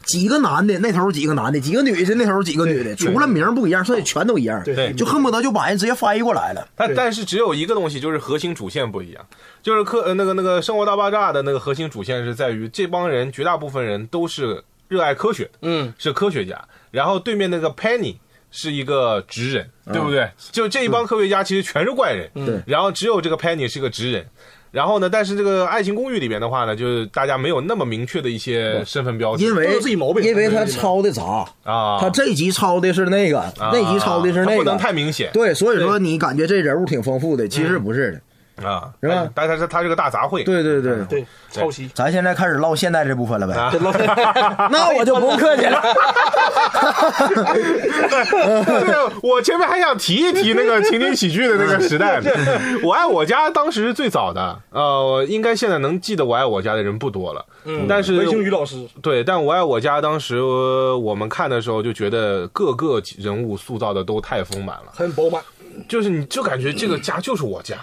几个男的，那头几个男的，几个女的，那头几个女的，除了名不一样，剩下全都一样。对就恨不得就把人直接翻译过来了。但但是只有一个东西，就是核心主线不一样，就是科呃那个那个《生活大爆炸》的那个核心主线是在于这帮人绝大部分人都是热爱科学的，嗯，是科学家，然后对面那个 Penny 是一个直人，对不对？就这一帮科学家其实全是怪人，对然后只有这个 Penny 是个直人。然后呢？但是这个《爱情公寓》里边的话呢，就是大家没有那么明确的一些身份标志，因为自己毛病。因为他抄的杂，啊，他这集抄的是那个，啊那集抄的是那个，它不能太明显，对，所以说你感觉这人物挺丰富的，其实不是的。啊，是吧但但是他是个大杂烩，对对对，对，抄袭。咱现在开始唠现代这部分了呗。啊 那我就不客气了。对，我前面还想提一提那个情景喜剧的那个时代。我爱我家当时是最早的，呃，应该现在能记得我爱我家的人不多了。嗯但是文星宇老师，对，但我爱我家当时呃我们看的时候就觉得各个人物塑造的都太丰满了，很饱满。就是你就感觉这个家就是我家。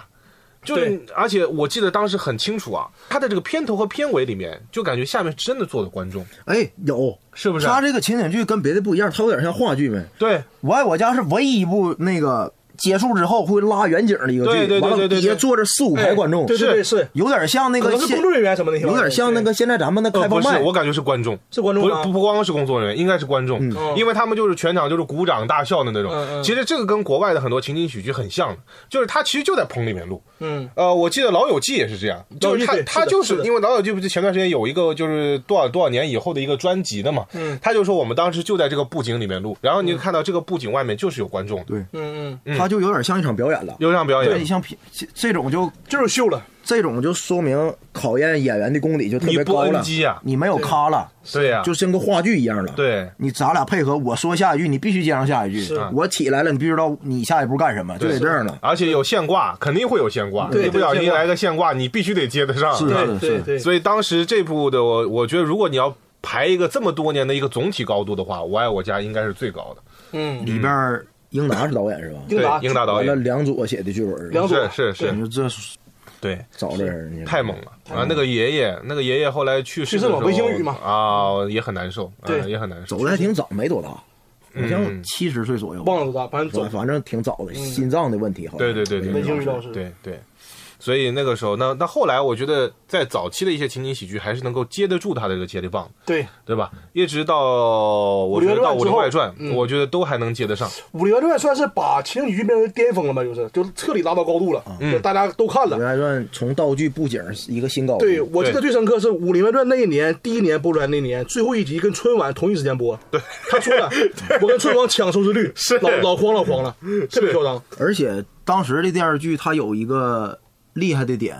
就是，而且我记得当时很清楚啊，他的这个片头和片尾里面，就感觉下面真的坐的观众，哎，有，是不是？他这个情景剧跟别的不一样，他有点像话剧呗。对，我爱我家是唯一一部那个结束之后会拉远景的一个剧，对对对完了对对对底下坐着四五排观众，对对对，是，有点像那个工作人员什么的，有点像那个现在咱们的呃，开放麦，不是，我感觉是观众，是观众不不不光是工作人员，应该是观众，嗯。因为他们就是全场就是鼓掌大笑的那种。其实这个跟国外的很多情景喜剧很像的，就是他其实就在棚里面录。嗯，呃，我记得《老友记》也是这样，就是他他就是因为《老友记》不是前段时间有一个就是多少多少年以后的一个专辑的嘛，嗯。他就说我们当时就在这个布景里面录，然后你就看到这个布景外面就是有观众的，对，嗯嗯，它就有点像一场表演了。有像表演对，演。像片这这种就就是秀了。这种就说明考验演员的功底就特别高了。NG 啊你没有咖了，对呀，就像个话剧一样了。，对你咱俩配合，我说下一句，你必须接上下一句。我起来了，你必须知道你下一步干什么，就得这样了。而且有现挂，肯定会有现挂，对你不小心来个现挂，你必须得接得上。是吧是对对对，所以当时这部的我，我觉得如果你要排一个这么多年的一个总体高度的话，《我爱我家》应该是最高的。嗯，里边儿英达是导演是吧？英达。对，英达导完了，演梁左写的剧本，梁左是是。是，你说这对，找的人太猛了啊！那个爷爷，那个爷爷后来去世的时候，去嘛。啊，也很难受，啊对。也很难受。走的还挺早，没多大，好像嗯。七十岁左右。忘了多大，反正走。反。反正挺早的，心脏的问题好像。对对对对文星宇老师，对对，所以那个时候，那那后来，我觉得在早期的一些情景喜剧还是能够接得住他的这个接力棒，对，对吧？一直到我觉得到《武武林外传我觉得都还能接得上。《武林外传》算是把情景剧变成巅峰了吧？就是，就是彻底达到高度了，就大家都看了《武林。外传》从道具布景一个新高度。对，我记得最深刻是《武林外传》那一年，第一年播出来那年，最后一集跟春晚同一时间播。对，他说了，我跟春晚抢收视率，是老老慌老慌了，特别嚣张。而且当时的电视剧它有一个厉害的点，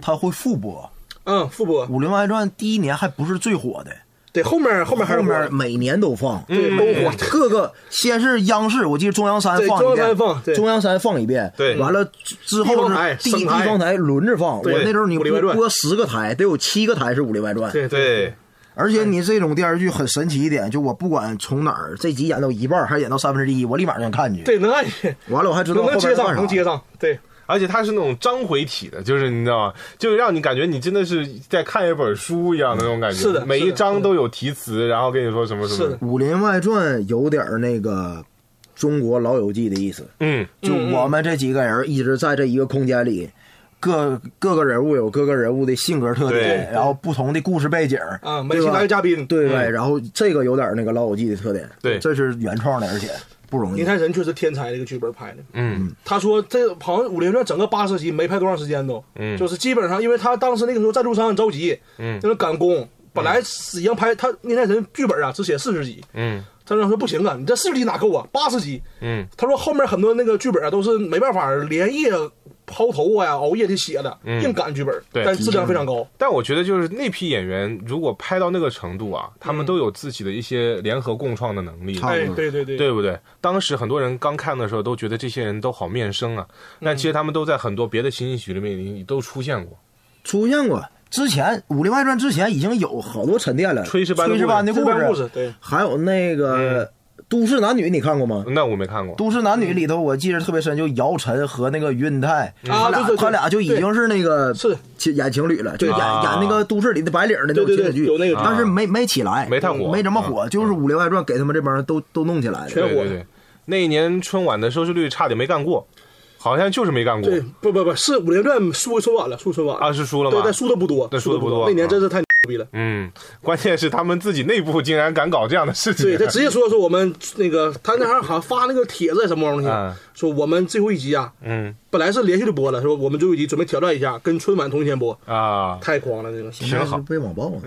它会复播。嗯，复播《武林外传》第一年还不是最火的，对，后面后面后面每年都放，对都火。各个先是央视，我记得中央三放一遍，中央三放中央三放一遍，对。完了之之后是地方台地省台。地方台轮着放。我那时候你播十个台，得有七个台是《武林外传》。对。对，而且你这种电视剧很神奇一点，就我不管从哪儿这集演到一半，还是演到三分之一，我立马就想看去。对，能看去，完了我还知道能能接上，能接上。对，而且它是那种章回体的，就是你知道吗？就是让你感觉你真的是在看一本书一样的那种感觉。是的每一章都有题词，然后跟你说什么什么。是的，《武林外传》有点那个中国老友记的意思，嗯，就我们这几个人一直在这一个空间里，各各个人物有各个人物的性格特点，对然后不同的故事背景啊，每期来个嘉宾，对对，然后这个有点那个老友记的特点，对这是原创的，而且不容易。林。泰神确实天才，这个剧本拍的。嗯，他说这好像《武林传》整个八十集没拍多长时间都，嗯。就是基本上因为他当时那个时候赞助商很着急，嗯。就是赶工，本来已经拍他宁财神剧本啊只写四十集，嗯。赞助商说不行啊，你这四十集哪够啊，八十集。嗯，他说后面很多那个剧本啊都是没办法连夜抛头啊熬夜去写的，嗯。硬赶剧本，对。但质量非常高。但我觉得就是那批演员如果拍到那个程度啊，他们都有自己的一些联合共创的能力。对对对，对不对？当时很多人刚看的时候都觉得这些人都好面生啊，但其实他们都在很多别的情景喜剧里面已经都出现过。出现过之前《武林外传》之前已经有好多沉淀了，炊事班的炊事班的故事事，对，还有那个都市男女》你看过吗？那我没看过。都市男女》里头我记得特别深，就姚晨和那个于恩泰，他俩他俩就已经是那个是演情侣了，就演啊。演那个都市里的白领的那种情景剧，有那个剧。但是没没起来，没太火。没怎么火，就是《武林外传》给他们这帮人都都弄起来了。全火对。对对，那一年春晚的收视率差点没干过，好像就是没干过。对，不不不是《武林传》输春晚了，输春晚啊，是输了吗？对，？但输的不多，但输的不多那年真是太牛逼了。嗯，关键是他们自己内部竟然敢搞这样的事情。对他直接说说我们那个，他那还好像发那个帖子什么东西嗯，说我们最后一集啊，嗯。本来是连续的播了，说我们最后一集准备挑战一下，跟春晚同一天播，啊，太狂了这个，现在 是。被网暴了，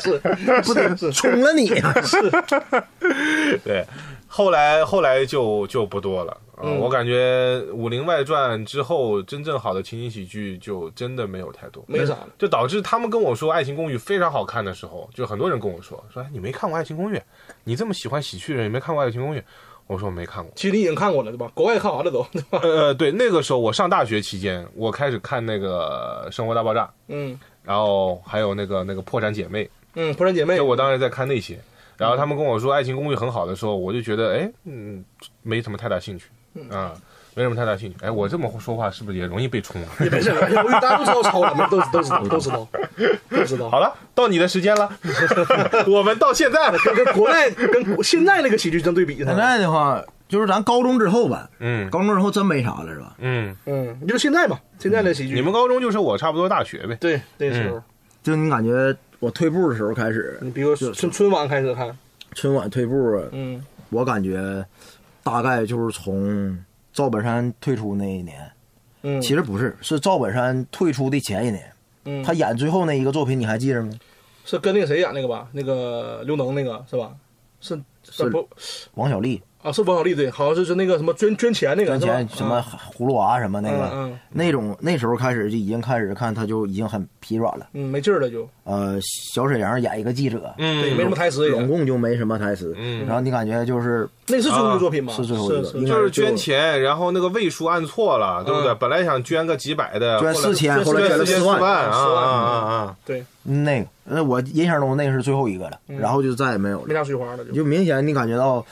是。不得冲了你。啊！对，后来后来就就不多了。啊嗯我感觉《武林外传》之后，真正好的情景喜剧就真的没有太多，没啥了。就导致他们跟我说《爱情公寓》非常好看的时候，就很多人跟我说说，哎，你没看过《爱情公寓》，你这么喜欢喜剧的人，你没看过《爱情公寓》？我说没看过。其实你已经看过了对吧？国外看完了都对吧？呃，对，那个时候我上大学期间，我开始看那个《生活大爆炸》，嗯然后还有那个那个《破产姐妹》，嗯，破产姐妹就，我当时在看那些。然后他们跟我说《爱情公寓》很好的时候，我就觉得哎，嗯，没什么太大兴趣啊，没什么太大兴趣。哎，我这么说话是不是也容易被冲啊？也没事，因为大家都知道抄了，都都知道都知道都知道。好了，到你的时间了，我们到现在了。跟跟国内跟现在那个喜剧相对比，现在的话，就是咱高中之后吧，嗯高中之后真没啥了，是吧？嗯，嗯，你就是现在吧，现在的喜剧，你们高中就是我差不多大学呗。对那时候，就你感觉我退步的时候开始，你比如说春春晚开始看，春晚退步，嗯我感觉大概就是从赵本山退出那一年。嗯，其实不是，是赵本山退出的前一年，嗯他演最后那一个作品，你还记着吗？是跟那个谁演那个吧？那个刘能那个是吧？是是不王小利啊？是王小利对，好像是是那个什么捐捐钱那个捐钱什么啊葫芦娃什么那个，嗯嗯那种那时候开始就已经开始看，他就已经很疲软了。嗯没劲儿了就，呃，小沈阳演一个记者，嗯，对，没什么台词总，共就没什么台词，嗯然后你感觉就是那是最后一个作品吗？是最后一个就是捐钱，然后那个位数按错了，对不对？嗯本来想捐个几百的，捐四千，后来捐了捐四万。万啊啊啊啊！对，那个，那，我印象中那个是最后一个了，然后就再也没有了。没啥水花了就。就明显你感觉到，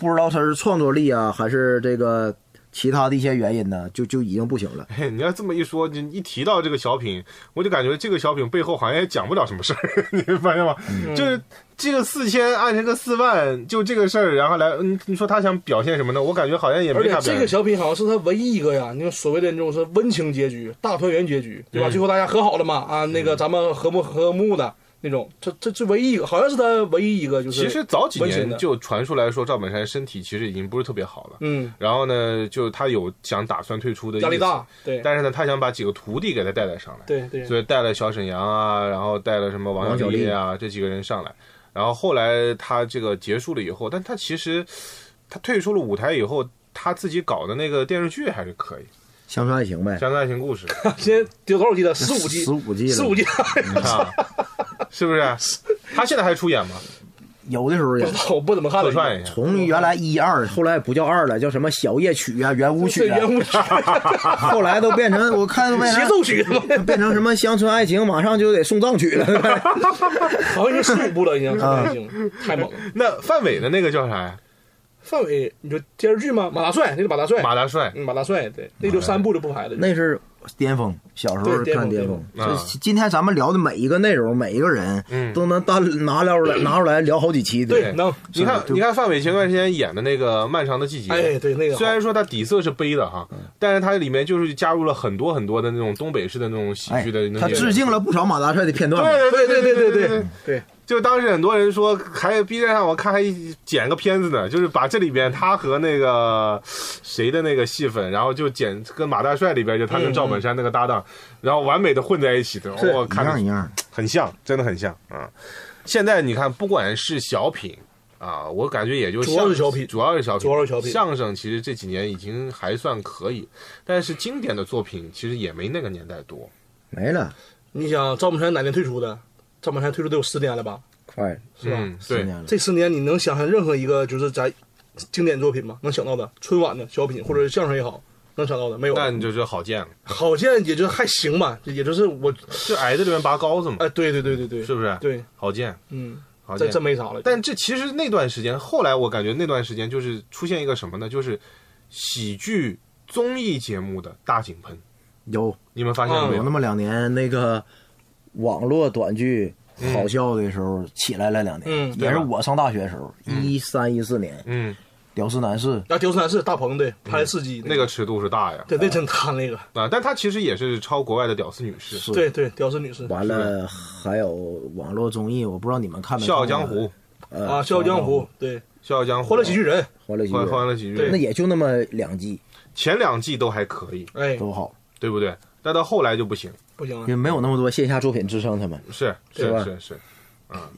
不知道他是创作力啊，还是这个其他的一些原因呢，就就已经不行了。嘿，你要这么一说，你一提到这个小品，我就感觉这个小品背后好像也讲不了什么事儿，你发现吗？就是这个四千按这个四万，就这个事儿，然后来，嗯，你说他想表现什么呢？我感觉好像也而且没啥。这个小品好像是他唯一一个呀，你说所谓的那种是温情结局、大团圆结局，对吧？嗯最后大家和好了嘛，啊，那个咱们和睦和睦的那种，这这这唯一一个，好像是他唯一一个就是。其实早几年就传出来说赵本山身体其实已经不是特别好了，嗯，然后呢，就他有想打算退出的意思。压力大，对。但是呢，他想把几个徒弟给他带带上来，对对，所以带了小沈阳啊，然后带了什么王小利啊这几个人上来，然后后来他这个结束了以后，但他其实他退出了舞台以后，他自己搞的那个电视剧还是可以，乡村爱情呗，《乡村爱情故事》现在丢多少季了？十五季，十五季了，十五季，啊，是不是？他现在还出演吗？有的时候也不知道我不怎么看了。客串一下。从原来一二，后来不叫二了，叫什么小夜曲啊、圆舞曲啊，圆舞曲、后来都变成我看都变成协奏曲，变成什么乡村爱情，马上就得送葬曲了。好像已经十五部了，已经啊已经太猛了。那范伟的那个叫啥呀？范伟，你说电视剧吗？马大帅，那是马大帅，马大帅，马大帅，对，那就三部都不拍了。那是巅峰，小时候看巅峰。今天咱们聊的每一个内容，每一个人，都能单拿聊出来，拿出来聊好几期。对，能。你看，你看范伟前段时间演的那个《漫长的季节》，哎，对那个，虽然说他底色是悲的哈，但是它里面就是加入了很多很多的那种东北式的那种喜剧的，他致敬了不少马大帅的片段。对对对对对对。就当时很多人说，还 B 站上我看还剪个片子呢，就是把这里边他和那个谁的那个戏份，然后就剪跟马大帅里边就他跟赵本山那个搭档，然后完美的混在一起的，我看一样一样。很像，真的很像啊。现在你看，不管是小品啊，我感觉也就主要是相小品主要是小品，主要是小品相声其实这几年已经还算可以，但是经典的作品其实也没那个年代多。没了，你想赵本山哪年退出的？赵本山退出得有十年了吧？快是吧？嗯，对十年，了。这十年你能想象任何一个就是咱经典作品吗？能想到的春晚的小品或者是相声也好，能想到的没有？那你就觉得好见了，好像也就还行吧，也就是我，就矮子里面拔高子嘛，哎，对对对对对，是不是？对，好见。嗯，好见真没啥了。但这其实那段时间，后来我感觉那段时间就是出现一个什么呢？就是喜剧综艺节目的大井喷，有你们发现了没有？有那么两年，那个网络短剧好笑的时候起来了两年，嗯也是我上大学的时候，一三一四年，嗯，屌丝男士，那屌丝男士大鹏对拍了四季那个尺度是大呀，对那真大那个。啊，但他其实也是超国外的屌丝女士，《对对屌丝女士。完了还有网络综艺，我不知道你们看没？笑傲江湖》《呃啊，笑傲江湖。对。笑傲江湖》欢乐喜剧人。欢欢乐喜剧人，欢乐喜剧人，那也就那么两季。前两季都还可以，哎。都好，对不对？但到后来就不行，不行了因为没有那么多线下作品支撑他们。是是吧是是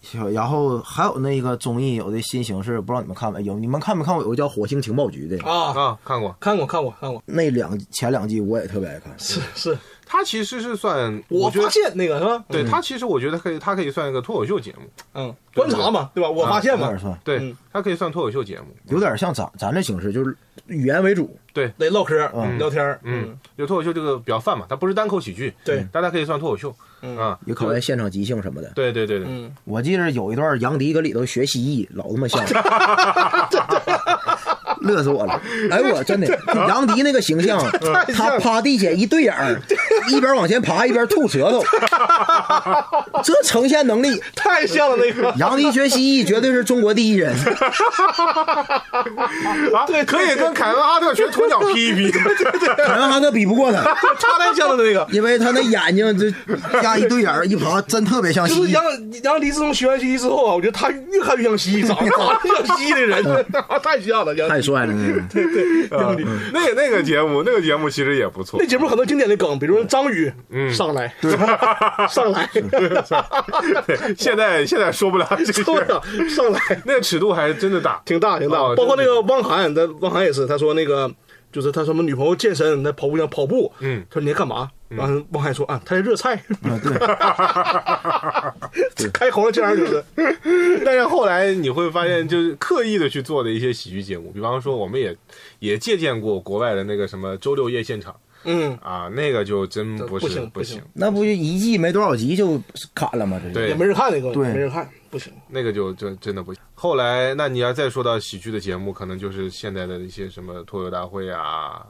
是，然后还有那个综艺有的新形式，不知道你们看没？有你们看没看过有个叫《火星情报局》的？啊，啊，看过，看过看过看过，那两前两季我也特别爱看。是是，他其实是算，我发现那个是吧？对他其实我觉得可以，他可以算一个脱口秀节目，嗯，观察嘛，对吧？我发现嘛。对嗯，他可以算脱口秀节目，有点像咱咱这形式，就是语言为主。对。得唠嗑嗯。聊天嗯，就脱口秀这个比较泛嘛，它不是单口喜剧，对。但它可以算脱口秀，嗯。啊，也考验现场即兴什么的。对对对对，嗯，我记得有一段杨迪搁里头学蜥蜴，老他妈像，乐死我了！哎，我真的杨迪那个形象，他趴地下一对眼儿，一边往前爬一边吐舌头，这呈现能力，太像了那个，杨迪学蜥蜴绝对是中国第一人。啊，对，可以跟凯文哈特学鸵鸟劈一劈，凯文哈特比不过他，他太像了那个。因为他那眼睛这加一对眼儿一爬，真特别像蜥蜴就是杨。杨迪自从学完蜥蜴之后啊，我觉得他越看越像蜥蜴，长得长得像蜥蜴的人，太像了。杨迪。太帅了，那个对对，那个那个节目，那个节目其实也不错。那，节目很多经典的梗，比如说张宇上来，上来，对 现在现在说不了这个，上来，上来，那个尺度还真的大，挺大挺大。哦。包括那个汪涵，他汪涵也是，他说那个就是他什么女朋友健身，那跑步机上跑步，嗯。他说你在干嘛？完嗯，汪海说啊，他在热菜，啊，对，开红了这样就是，但是后来你会发现，就是刻意的去做的一些喜剧节目，比方说我们也也借鉴过国外的那个什么周六夜现场嗯，啊，那个就真不不是不行行不行，那不就一季没多少集就砍了吗？这对也没人看那个，对没人看，不行。那个就真真的不行。后来，那你要再说到喜剧的节目，可能就是现在的一些什么脱口大会啊，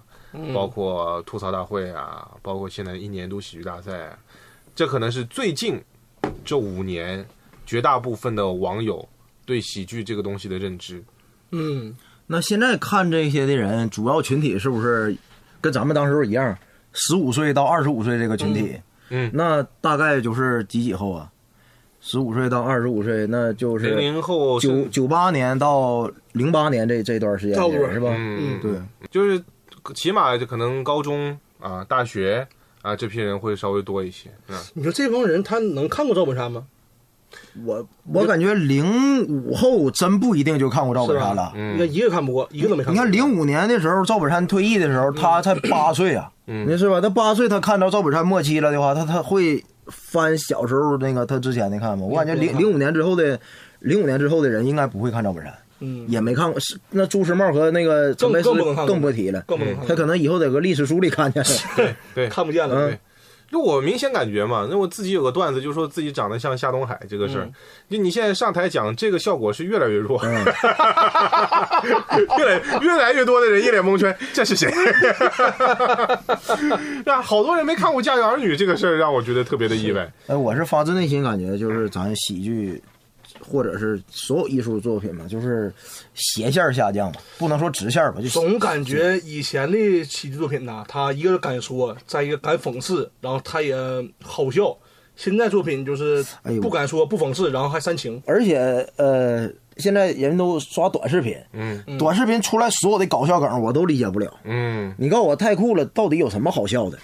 包括吐槽大会啊，包括现在一年一度喜剧大赛啊，这可能是最近这五年绝大部分的网友对喜剧这个东西的认知。嗯，那现在看这些的人，主要群体是不是跟咱们当时一样，十五岁到二十五岁这个群体？嗯嗯那大概就是几几后啊？十五岁到二十五岁，那就是零零后是九九八年到零八年这这段时间差不多是吧？嗯，对，就是起码就可能高中啊、大学啊这批人会稍微多一些。嗯，你说这帮人他能看过赵本山吗？我我感觉零五后真不一定就看过赵本山了。嗯应该一个看不过，一个都没看过。你看零五年的时候，赵本山退役的时候，他才八岁啊，嗯你是吧？他八岁，他看到赵本山末期了的话，他他会翻小时候那个他之前的看吗？我感觉零零五年之后的零五年之后的人应该不会看赵本山，嗯，也没看过。是那朱时茂和那个陈佩斯更更不能看更不提了，更不能看他可能以后得搁历史书里看见了。对，看不见了。嗯就我明显感觉嘛，那我自己有个段子，就说自己长得像夏东海这个事儿，就你现在上台讲这个效果是越来越弱，嗯 越来越来越多的人一脸蒙圈，这是谁？啊，好多人没看过《家有儿女》这个事儿，让我觉得特别的意外。哎，我是发自内心感觉，就是咱喜剧或者是所有艺术作品嘛，就是斜线下降吧，不能说直线吧，就总感觉以前的喜剧作品呐，他一个敢说，再一个敢讽刺，然后他也好笑。现在作品就是不敢说，不讽刺，然后还煽情。而且呃，现在人都刷短视频，嗯短视频出来所有的搞笑梗我都理解不了。嗯，你告诉我太酷了，到底有什么好笑的？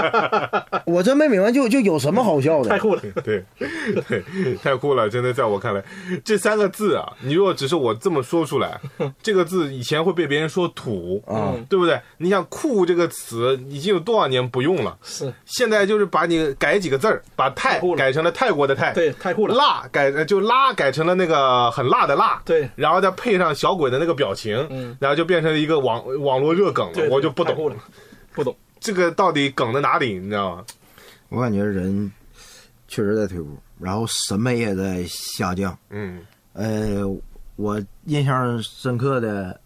我真没明白，就就有什么好笑的？太酷了，对对，太酷了！真的，在我看来，这三个字啊，你如果只是我这么说出来，这个字以前会被别人说土啊对不对？你想“酷”这个词已经有多少年不用了？是现在就是把你改几个字儿，把泰太酷了改成了泰国的泰，对，太酷了。辣改呃就拉改成了那个很辣的辣，对然后再配上小鬼的那个表情，嗯然后就变成了一个网网络热梗了，我就不懂了，不懂。这个到底梗在哪里，你知道吗？我感觉人确实在退步，然后审美也在下降。嗯呃，我印象深刻的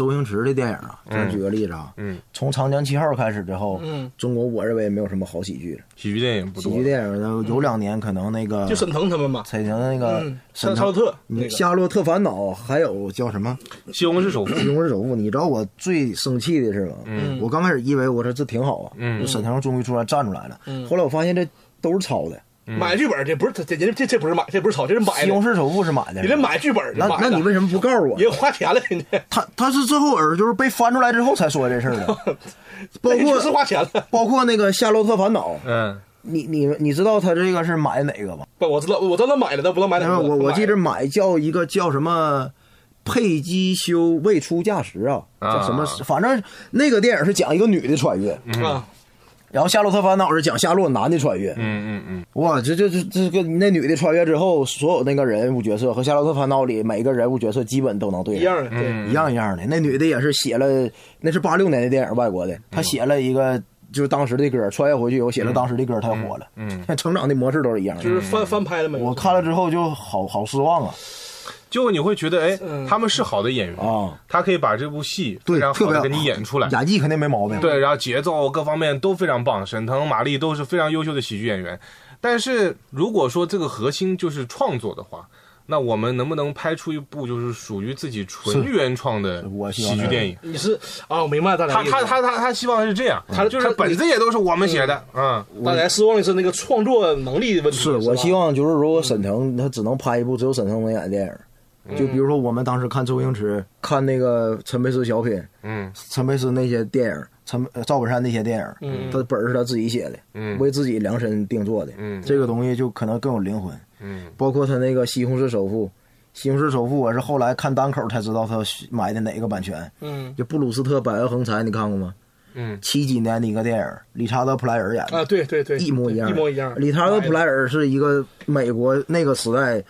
周星驰的电影啊，咱举个例子啊，嗯，从《长江七号》开始之后，嗯，中国我认为没有什么好喜剧了。喜剧电影不多喜剧，电影呢，有两年可能那个就沈腾他们嘛，沈腾那个夏夏洛特夏洛特烦恼，还有叫什么西红柿首富《西红柿首富》？你知道我最生气的是吗？嗯我刚开始以为我说这挺好啊，嗯沈腾终于出来站出来了。嗯后来我发现这都是抄的，买剧本这不是这这这这不是买，这不是炒，这是买西红。柿首富是买的你。这买剧本，那那你为什么不告诉我？人花钱了，人家他他是最后耳就是被翻出来之后才说这事儿的，包括花钱了。包括那个《夏洛特烦恼》，嗯你你你知道他这个是买哪个吗？不，我知道，我知道他买了，但不知道买哪个。我我记得买叫一个叫什么佩姬修未出嫁时啊，叫什么？啊反正那个电影是讲一个女的穿越，啊，然后《夏洛特烦恼》是讲夏洛男的穿越。嗯嗯嗯哇，这这这这个那女的穿越之后，所有那个人物角色和《夏洛特烦恼》里每个人物角色基本都能对上一样的，一样一样的。那女的也是写了，那是八六年的电影，外国的，她写了一个就是当时的歌，穿越回去以后写了当时的歌，太火了。嗯，成长的模式都是一样的。就是翻翻拍了没？我看了之后就好好失望啊就你会觉得，哎嗯，他们是好的演员，啊！他可以把这部戏非对，常特别好好的给你演出来。演技肯定没毛病。对，然后节奏各方面都非常棒，沈腾、马丽都是非常优秀的喜剧演员。但是如果说这个核心就是创作的话，那我们能不能拍出一部就是属于自己纯原创的喜剧电影？你是啊，我明白大他家他他他他希望是这样，他就是本子也都是我们写的，啊大家失望的是那个创作能力的问题。是我希望就是如果沈腾他只能拍一部只有沈腾能演的电影，就比如说我们当时看周星驰，看那个陈佩斯小品，嗯。陈佩斯那些电影，陈呃赵本山那些电影，嗯。他本是他自己写的，嗯。为自己量身定做的，嗯。这个东西就可能更有灵魂。嗯。包括他那个《西红柿首富》，《西红柿首富》我是后来看单口才知道他买的哪个版权，嗯。就布鲁斯特《百万横财》，你看过吗？嗯。七几年的一个电影，理查德·普莱尔演的。啊，对对对，一模一样，一模一样。理查德·普莱尔是一个美国那个时代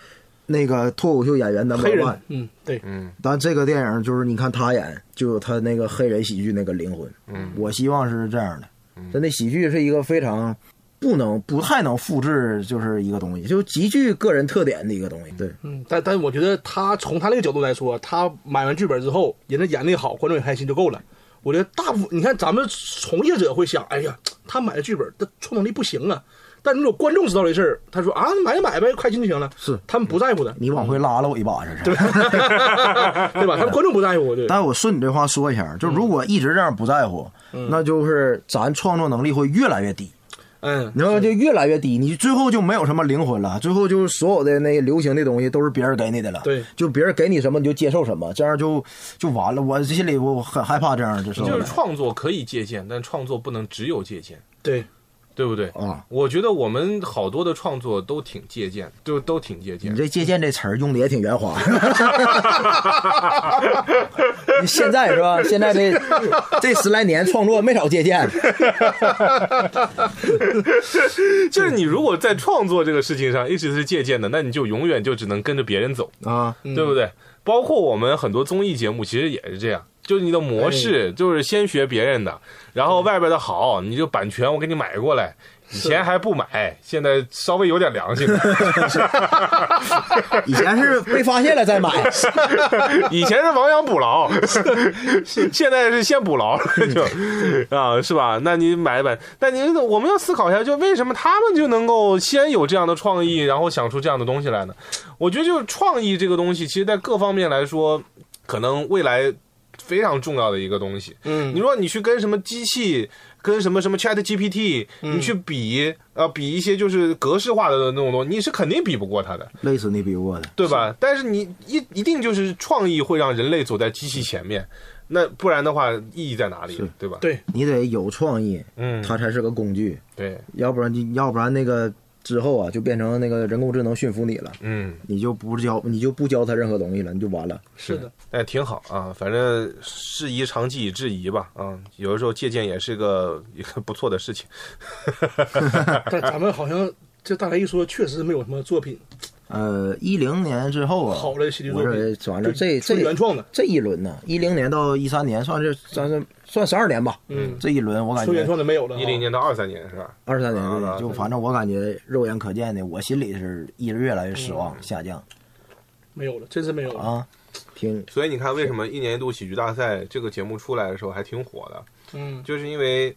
那个脱口秀演员的黑人嗯，对，嗯但这个电影就是你看他演，就有他那个黑人喜剧那个灵魂。嗯我希望是这样的。真的喜剧是一个非常不能不太能复制，就是一个东西，就极具个人特点的一个东西。对，嗯，但但我觉得他从他那个角度来说，他买完剧本之后，人家演的好，观众也开心就够了。我觉得大部分你看咱们从业者会想，哎呀，他买的剧本，他创造力不行啊。但如果观众知道这事儿，他说啊，买就买呗，开心就行了。是他们不在乎的，你往回拉了我一把，这是。对 吧？他们观众不在乎，对。但我顺你这话说一下，就如果一直这样不在乎，那就是咱创作能力会越来越低。嗯，你知道吗？就越来越低，你最后就没有什么灵魂了，最后就是所有的那流行的东西都是别人给你的了。对，就别人给你什么你就接受什么，这样就就完了。我心里我我很害怕这样的事就是创作可以借鉴，但创作不能只有借鉴，对，对不对？啊。我觉得我们好多的创作都挺借鉴，都都挺借鉴你。这“借鉴”这词儿用的也挺圆滑。现在是吧？现在这这十来年创作没少借鉴。就是你如果在创作这个事情上一直是借鉴的，那你就永远就只能跟着别人走，啊，对不对？包括我们很多综艺节目其实也是这样，就是你的模式就是先学别人的，然后外边的好，你就版权我给你买过来。以前还不买，现在稍微有点良心了。以前是被发现了再买，以前是亡羊补牢，现在是先补牢，就啊，是吧？那你买一买，但您我们要思考一下，就为什么他们就能够先有这样的创意，然后想出这样的东西来呢？我觉得就是创意这个东西，其实在各方面来说，可能未来非常重要的一个东西。嗯你说你去跟什么机器，跟什么什么 Chat GPT，、你去比呃比一些就是格式化的那种东西，你是肯定比不过它的。累死你比不过的。对吧？但是你一一定就是创意会让人类走在机器前面，那不然的话意义在哪里？对吧？对，你得有创意，嗯，它才是个工具，对，要不然你要不然那个之后啊，就变成那个人工智能驯服你了，嗯，你就不教你就不教他任何东西了，你就完了。是的，哎，挺好啊，反正事宜长技以制夷吧，啊，有的时候借鉴也是个 一个不错的事情。但咱们好像这大来一说，确实没有什么作品呃，一零年之后啊，好嘞喜剧作我认为品，完了这这原创的，这一轮呢，一零年到一三年算是算是算十二年吧。嗯这一轮我感觉原觉创的没有了啊。一零年到二三年是吧？二三年啊对就反正我感觉肉眼可见的，我心里是一直越来越失望嗯下降没有了，真是没有了。啊。挺所以你看，为什么一年一度喜剧大赛这个节目出来的时候还挺火的，嗯，就是因为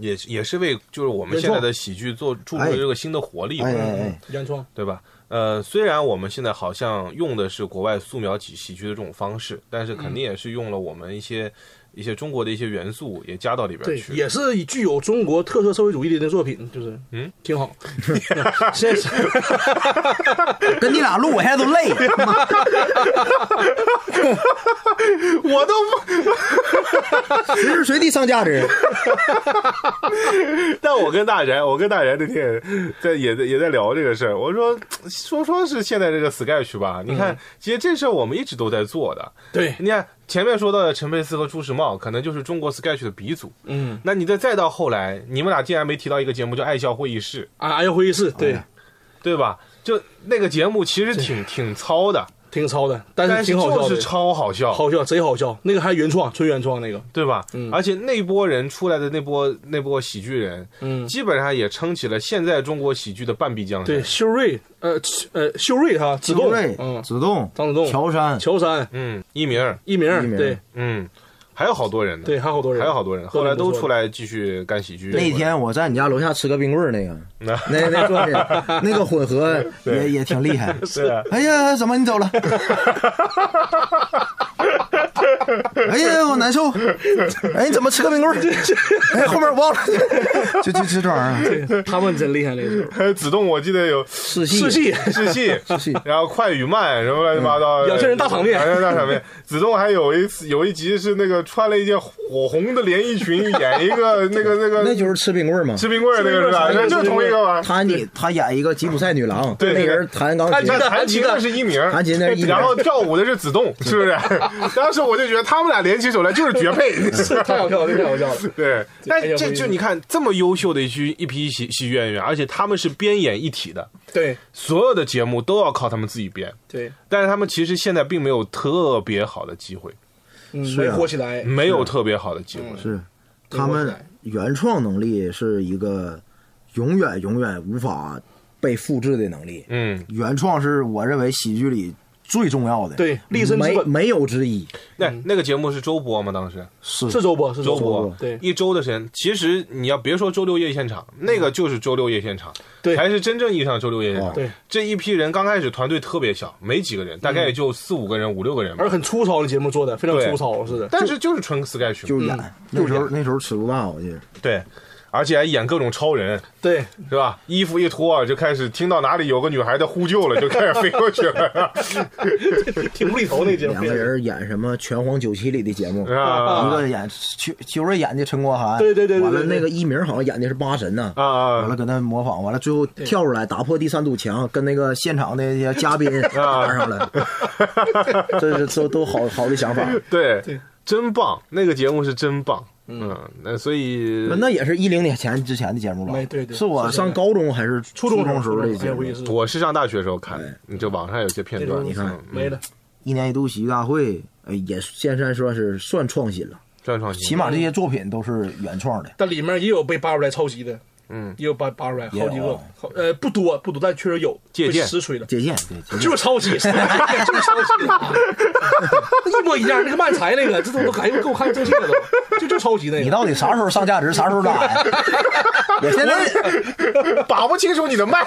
也也是为就是我们现在的喜剧做注入了这个新的活力嘛哎，哎哎，原创，对吧？呃，虽然我们现在好像用的是国外素描喜喜剧的这种方式，但是肯定也是用了我们一些一些中国的一些元素也加到里边，去。也是具有中国特色社会主义的作品，就是嗯，挺好。现在是 跟你俩录我现在都累。我都不，随时随地上价值。但我跟大宅，我跟大宅那天在也在也在聊这个事儿。我说说说是现在这个 Sketch 吧，你看，其实这事儿我们一直都在做的。对，你看前面说到的陈佩斯和朱时茂，可能就是中国 Sketch 的鼻祖。嗯，那你再再到后来，你们俩竟然没提到一个节目叫《爱笑会议室》，啊，爱笑会议室，对，对吧？就那个节目其实挺挺糙的，挺糙的，但但是是挺好笑的，就是超好笑，好笑，贼好笑。那个还原创，纯原创那个，对吧？嗯。而且那波人出来的那波那波喜剧人，嗯，基本上也撑起了现在中国喜剧的半壁江山。对，修睿，呃呃，修睿哈，子栋，嗯，子栋、张子栋，乔杉，乔杉，嗯，一鸣一鸣，对。嗯，还有好多人呢，对，还有好多人，还有好多人，后来都出来继续干喜剧。那天我在你家楼下吃个冰棍儿，那个那那那作品，那个混合 也也挺厉害。是啊，哎呀，怎么你走了？哎呀，我难受。哎，你怎么吃个冰棍儿？哎，后面我忘了，就就吃这玩意儿。他们真厉害那个时候，还有子栋，我记得有试戏，世戏，试戏，戏然后快与慢，什么乱七八糟，养生人大场面养生人大场面。子栋还有一次有一集是那个穿了一件火红的连衣裙，演一个那个那个那就是吃冰棍儿嘛。吃冰棍儿那个是吧？那就是同一个吧？他你他演一个吉普赛女郎，对那人弹钢琴弹，琴的是一鸣，弹琴的是一鸣然后跳舞的是子栋，是不是？当时我就觉得他们俩联起手来就是绝配。太好笑了，太好笑了。对，但这就你看这么优秀的一批一批喜喜剧演员，而且他们是编演一体的，对所有的节目都要靠他们自己编。对，但是他们其实现在并没有特别好的机会，没火起来，没有特别好的机会。嗯是他们原创能力是一个永远永远无法被复制的能力。嗯，原创是我认为喜剧里最重要的，对立身之本没没有之一。那那个节目是周播吗？当时？是。是周播，是周播。播，，对。一周的时间。其实你要别说周六夜现场，那个就是周六夜现场，对。才是真正意义上周六夜现场。哦对，这一批人刚开始团队特别小，没几个人，大概也就四五个人、五六个人吧。而。很粗糙的节目做的非常粗糙，是的。但是就是纯 sketch，嘛。就演、那时候那时候尺度大，我记得。对，而且还演各种超人，对，是吧？衣服一脱就开始听到哪里有个女孩在呼救了，就开始飞过去了，挺无厘头那节目。两个人演什么《拳皇九七》里的节目，啊？一个演邱邱瑞演的陈国涵，对对对对对完了那个一鸣好像演的是八神呢，啊啊。完了搁那模仿，完了最后跳出来打破第三堵墙，跟那个现场那些嘉宾玩上了，这是都都好好的想法。对。对，真棒，那个节目是真棒。嗯，那所以那也是一零年前之前的节目吧？没对对。是我上高中还是初中中时候的节目哎我？是。上大学时候看的，你这网上有些片段，你看嗯。没了，一年一度喜剧大会，呃，也现在算是算创新了，算创新，起码这些作品都是原创的。但里面也有被扒出来抄袭的，嗯，也有扒扒出来也有好几个，好呃不多不多，但确实有借鉴实锤了。借鉴，就是抄袭，就是抄袭的，一模一样。那个漫才那个，这都都还给我看正戏了都，就就抄袭那个。你到底啥时候上价值，啥时候拉呀？我现在把不清楚你的脉。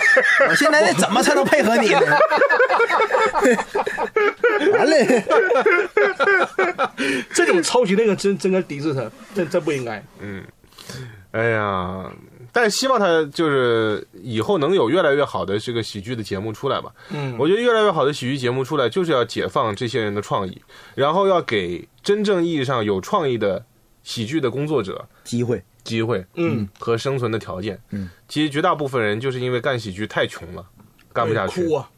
我现在怎么才能配合你呢？完了，这种抄袭那个真真该抵制他，真真不应该。哎呀，但是希望他就是以后能有越来越好的这个喜剧的节目出来吧。嗯我觉得越来越好的喜剧节目出来，就是要解放这些人的创意，然后要给真正意义上有创意的喜剧的工作者机会机会，嗯，和生存的条件。嗯，其实绝大部分人就是因为干喜剧太穷了，干不下去，哭啊！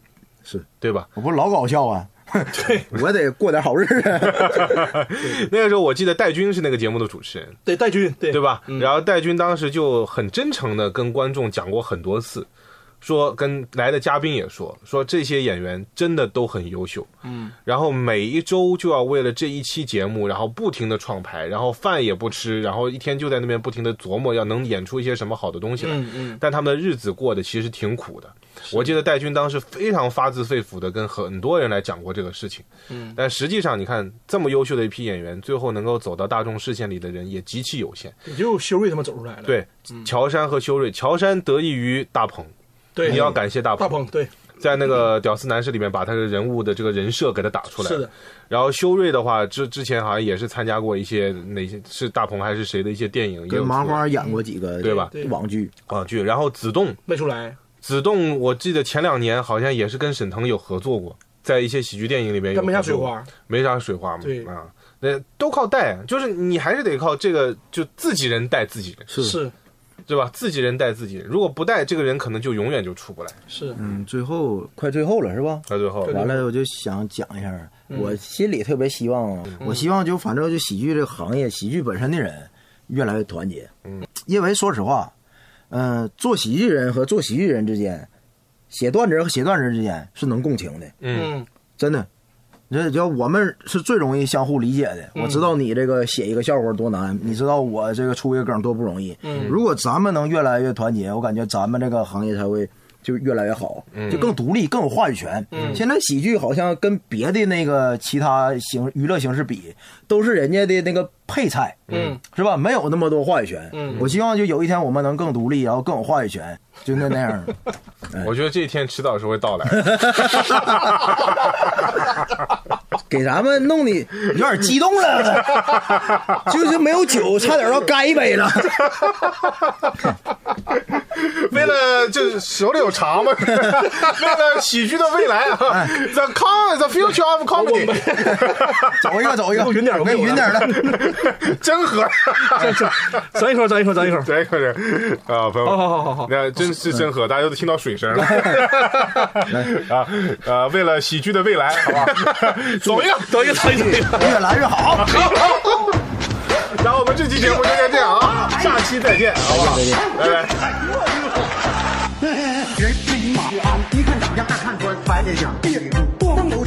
对吧？我不是老搞笑啊，对，我得过点好日子。那个时候我记得戴军是那个节目的主持人，对戴军，对对吧？嗯然后戴军当时就很真诚的跟观众讲过很多次，说跟来的嘉宾也说，说这些演员真的都很优秀，嗯，然后每一周就要为了这一期节目，然后不停的创牌，然后饭也不吃，然后一天就在那边不停的琢磨要能演出一些什么好的东西来，嗯嗯。但他们的日子过得其实挺苦的。我记得戴军当时非常发自肺腑的跟很多人来讲过这个事情，嗯，但实际上你看这么优秀的一批演员，最后能够走到大众视线里的人也极其有限。也就修睿他们走出来了。对，乔杉和修睿，乔杉得益于大鹏，对，你要感谢大鹏，大鹏，对，在那个《屌丝男士》里面把他的人物的这个人设给他打出来。是的。然后修睿的话，之之前好像也是参加过一些哪些是大鹏还是谁的一些电影，也有跟麻花演过几个对吧？对。网剧，网剧。然后子栋，没出来。子栋，我记得前两年好像也是跟沈腾有合作过，在一些喜剧电影里面有但没啥水花，没啥水花嘛。对。啊，那都靠带，就是你还是得靠这个，就自己人带自己人，是是对吧？自己人带自己人，如果不带这个人，可能就永远就出不来。是，嗯，最后快最后了是吧？快最后，了完了，我就想讲一下，嗯我心里特别希望啊，我希望就反正就喜剧这个行业，喜剧本身的人越来越团结。嗯，因为说实话，嗯、做喜剧人和做喜剧人之间，写段子和写段子之间是能共情的，嗯，嗯真的。这叫我们是最容易相互理解的。我知道你这个写一个笑话多难，你知道我这个出一个梗多不容易。嗯如果咱们能越来越团结，我感觉咱们这个行业才会就越来越好，就更独立、更有话语权。现在喜剧好像跟别的那个其他形娱乐形式比，都是人家的那个配菜，嗯，是吧？没有那么多话语权。嗯我希望就有一天我们能更独立，然后更有话语权，就那那样。我觉得这一天迟早是会到来。给咱们弄的有点激动了，就是没有酒，差点要干一杯了。为了就是手里有茶嘛，为了喜剧的未来啊，the con the future of comedy，走一个，走一个，我匀点我给你匀点的。真喝，咱一口，咱一口，咱一口。这个人啊，朋友们，好好好好好那真是真喝，大家都听到水声了啊啊！为了喜剧的未来，好吧，走一个，走一个，走一个，走一个。越来越好。好然后我们这期节目就先这样啊，下期再见，好。不好？拜拜。人是马鞍，一看长相，二看穿，白脸相，别里路。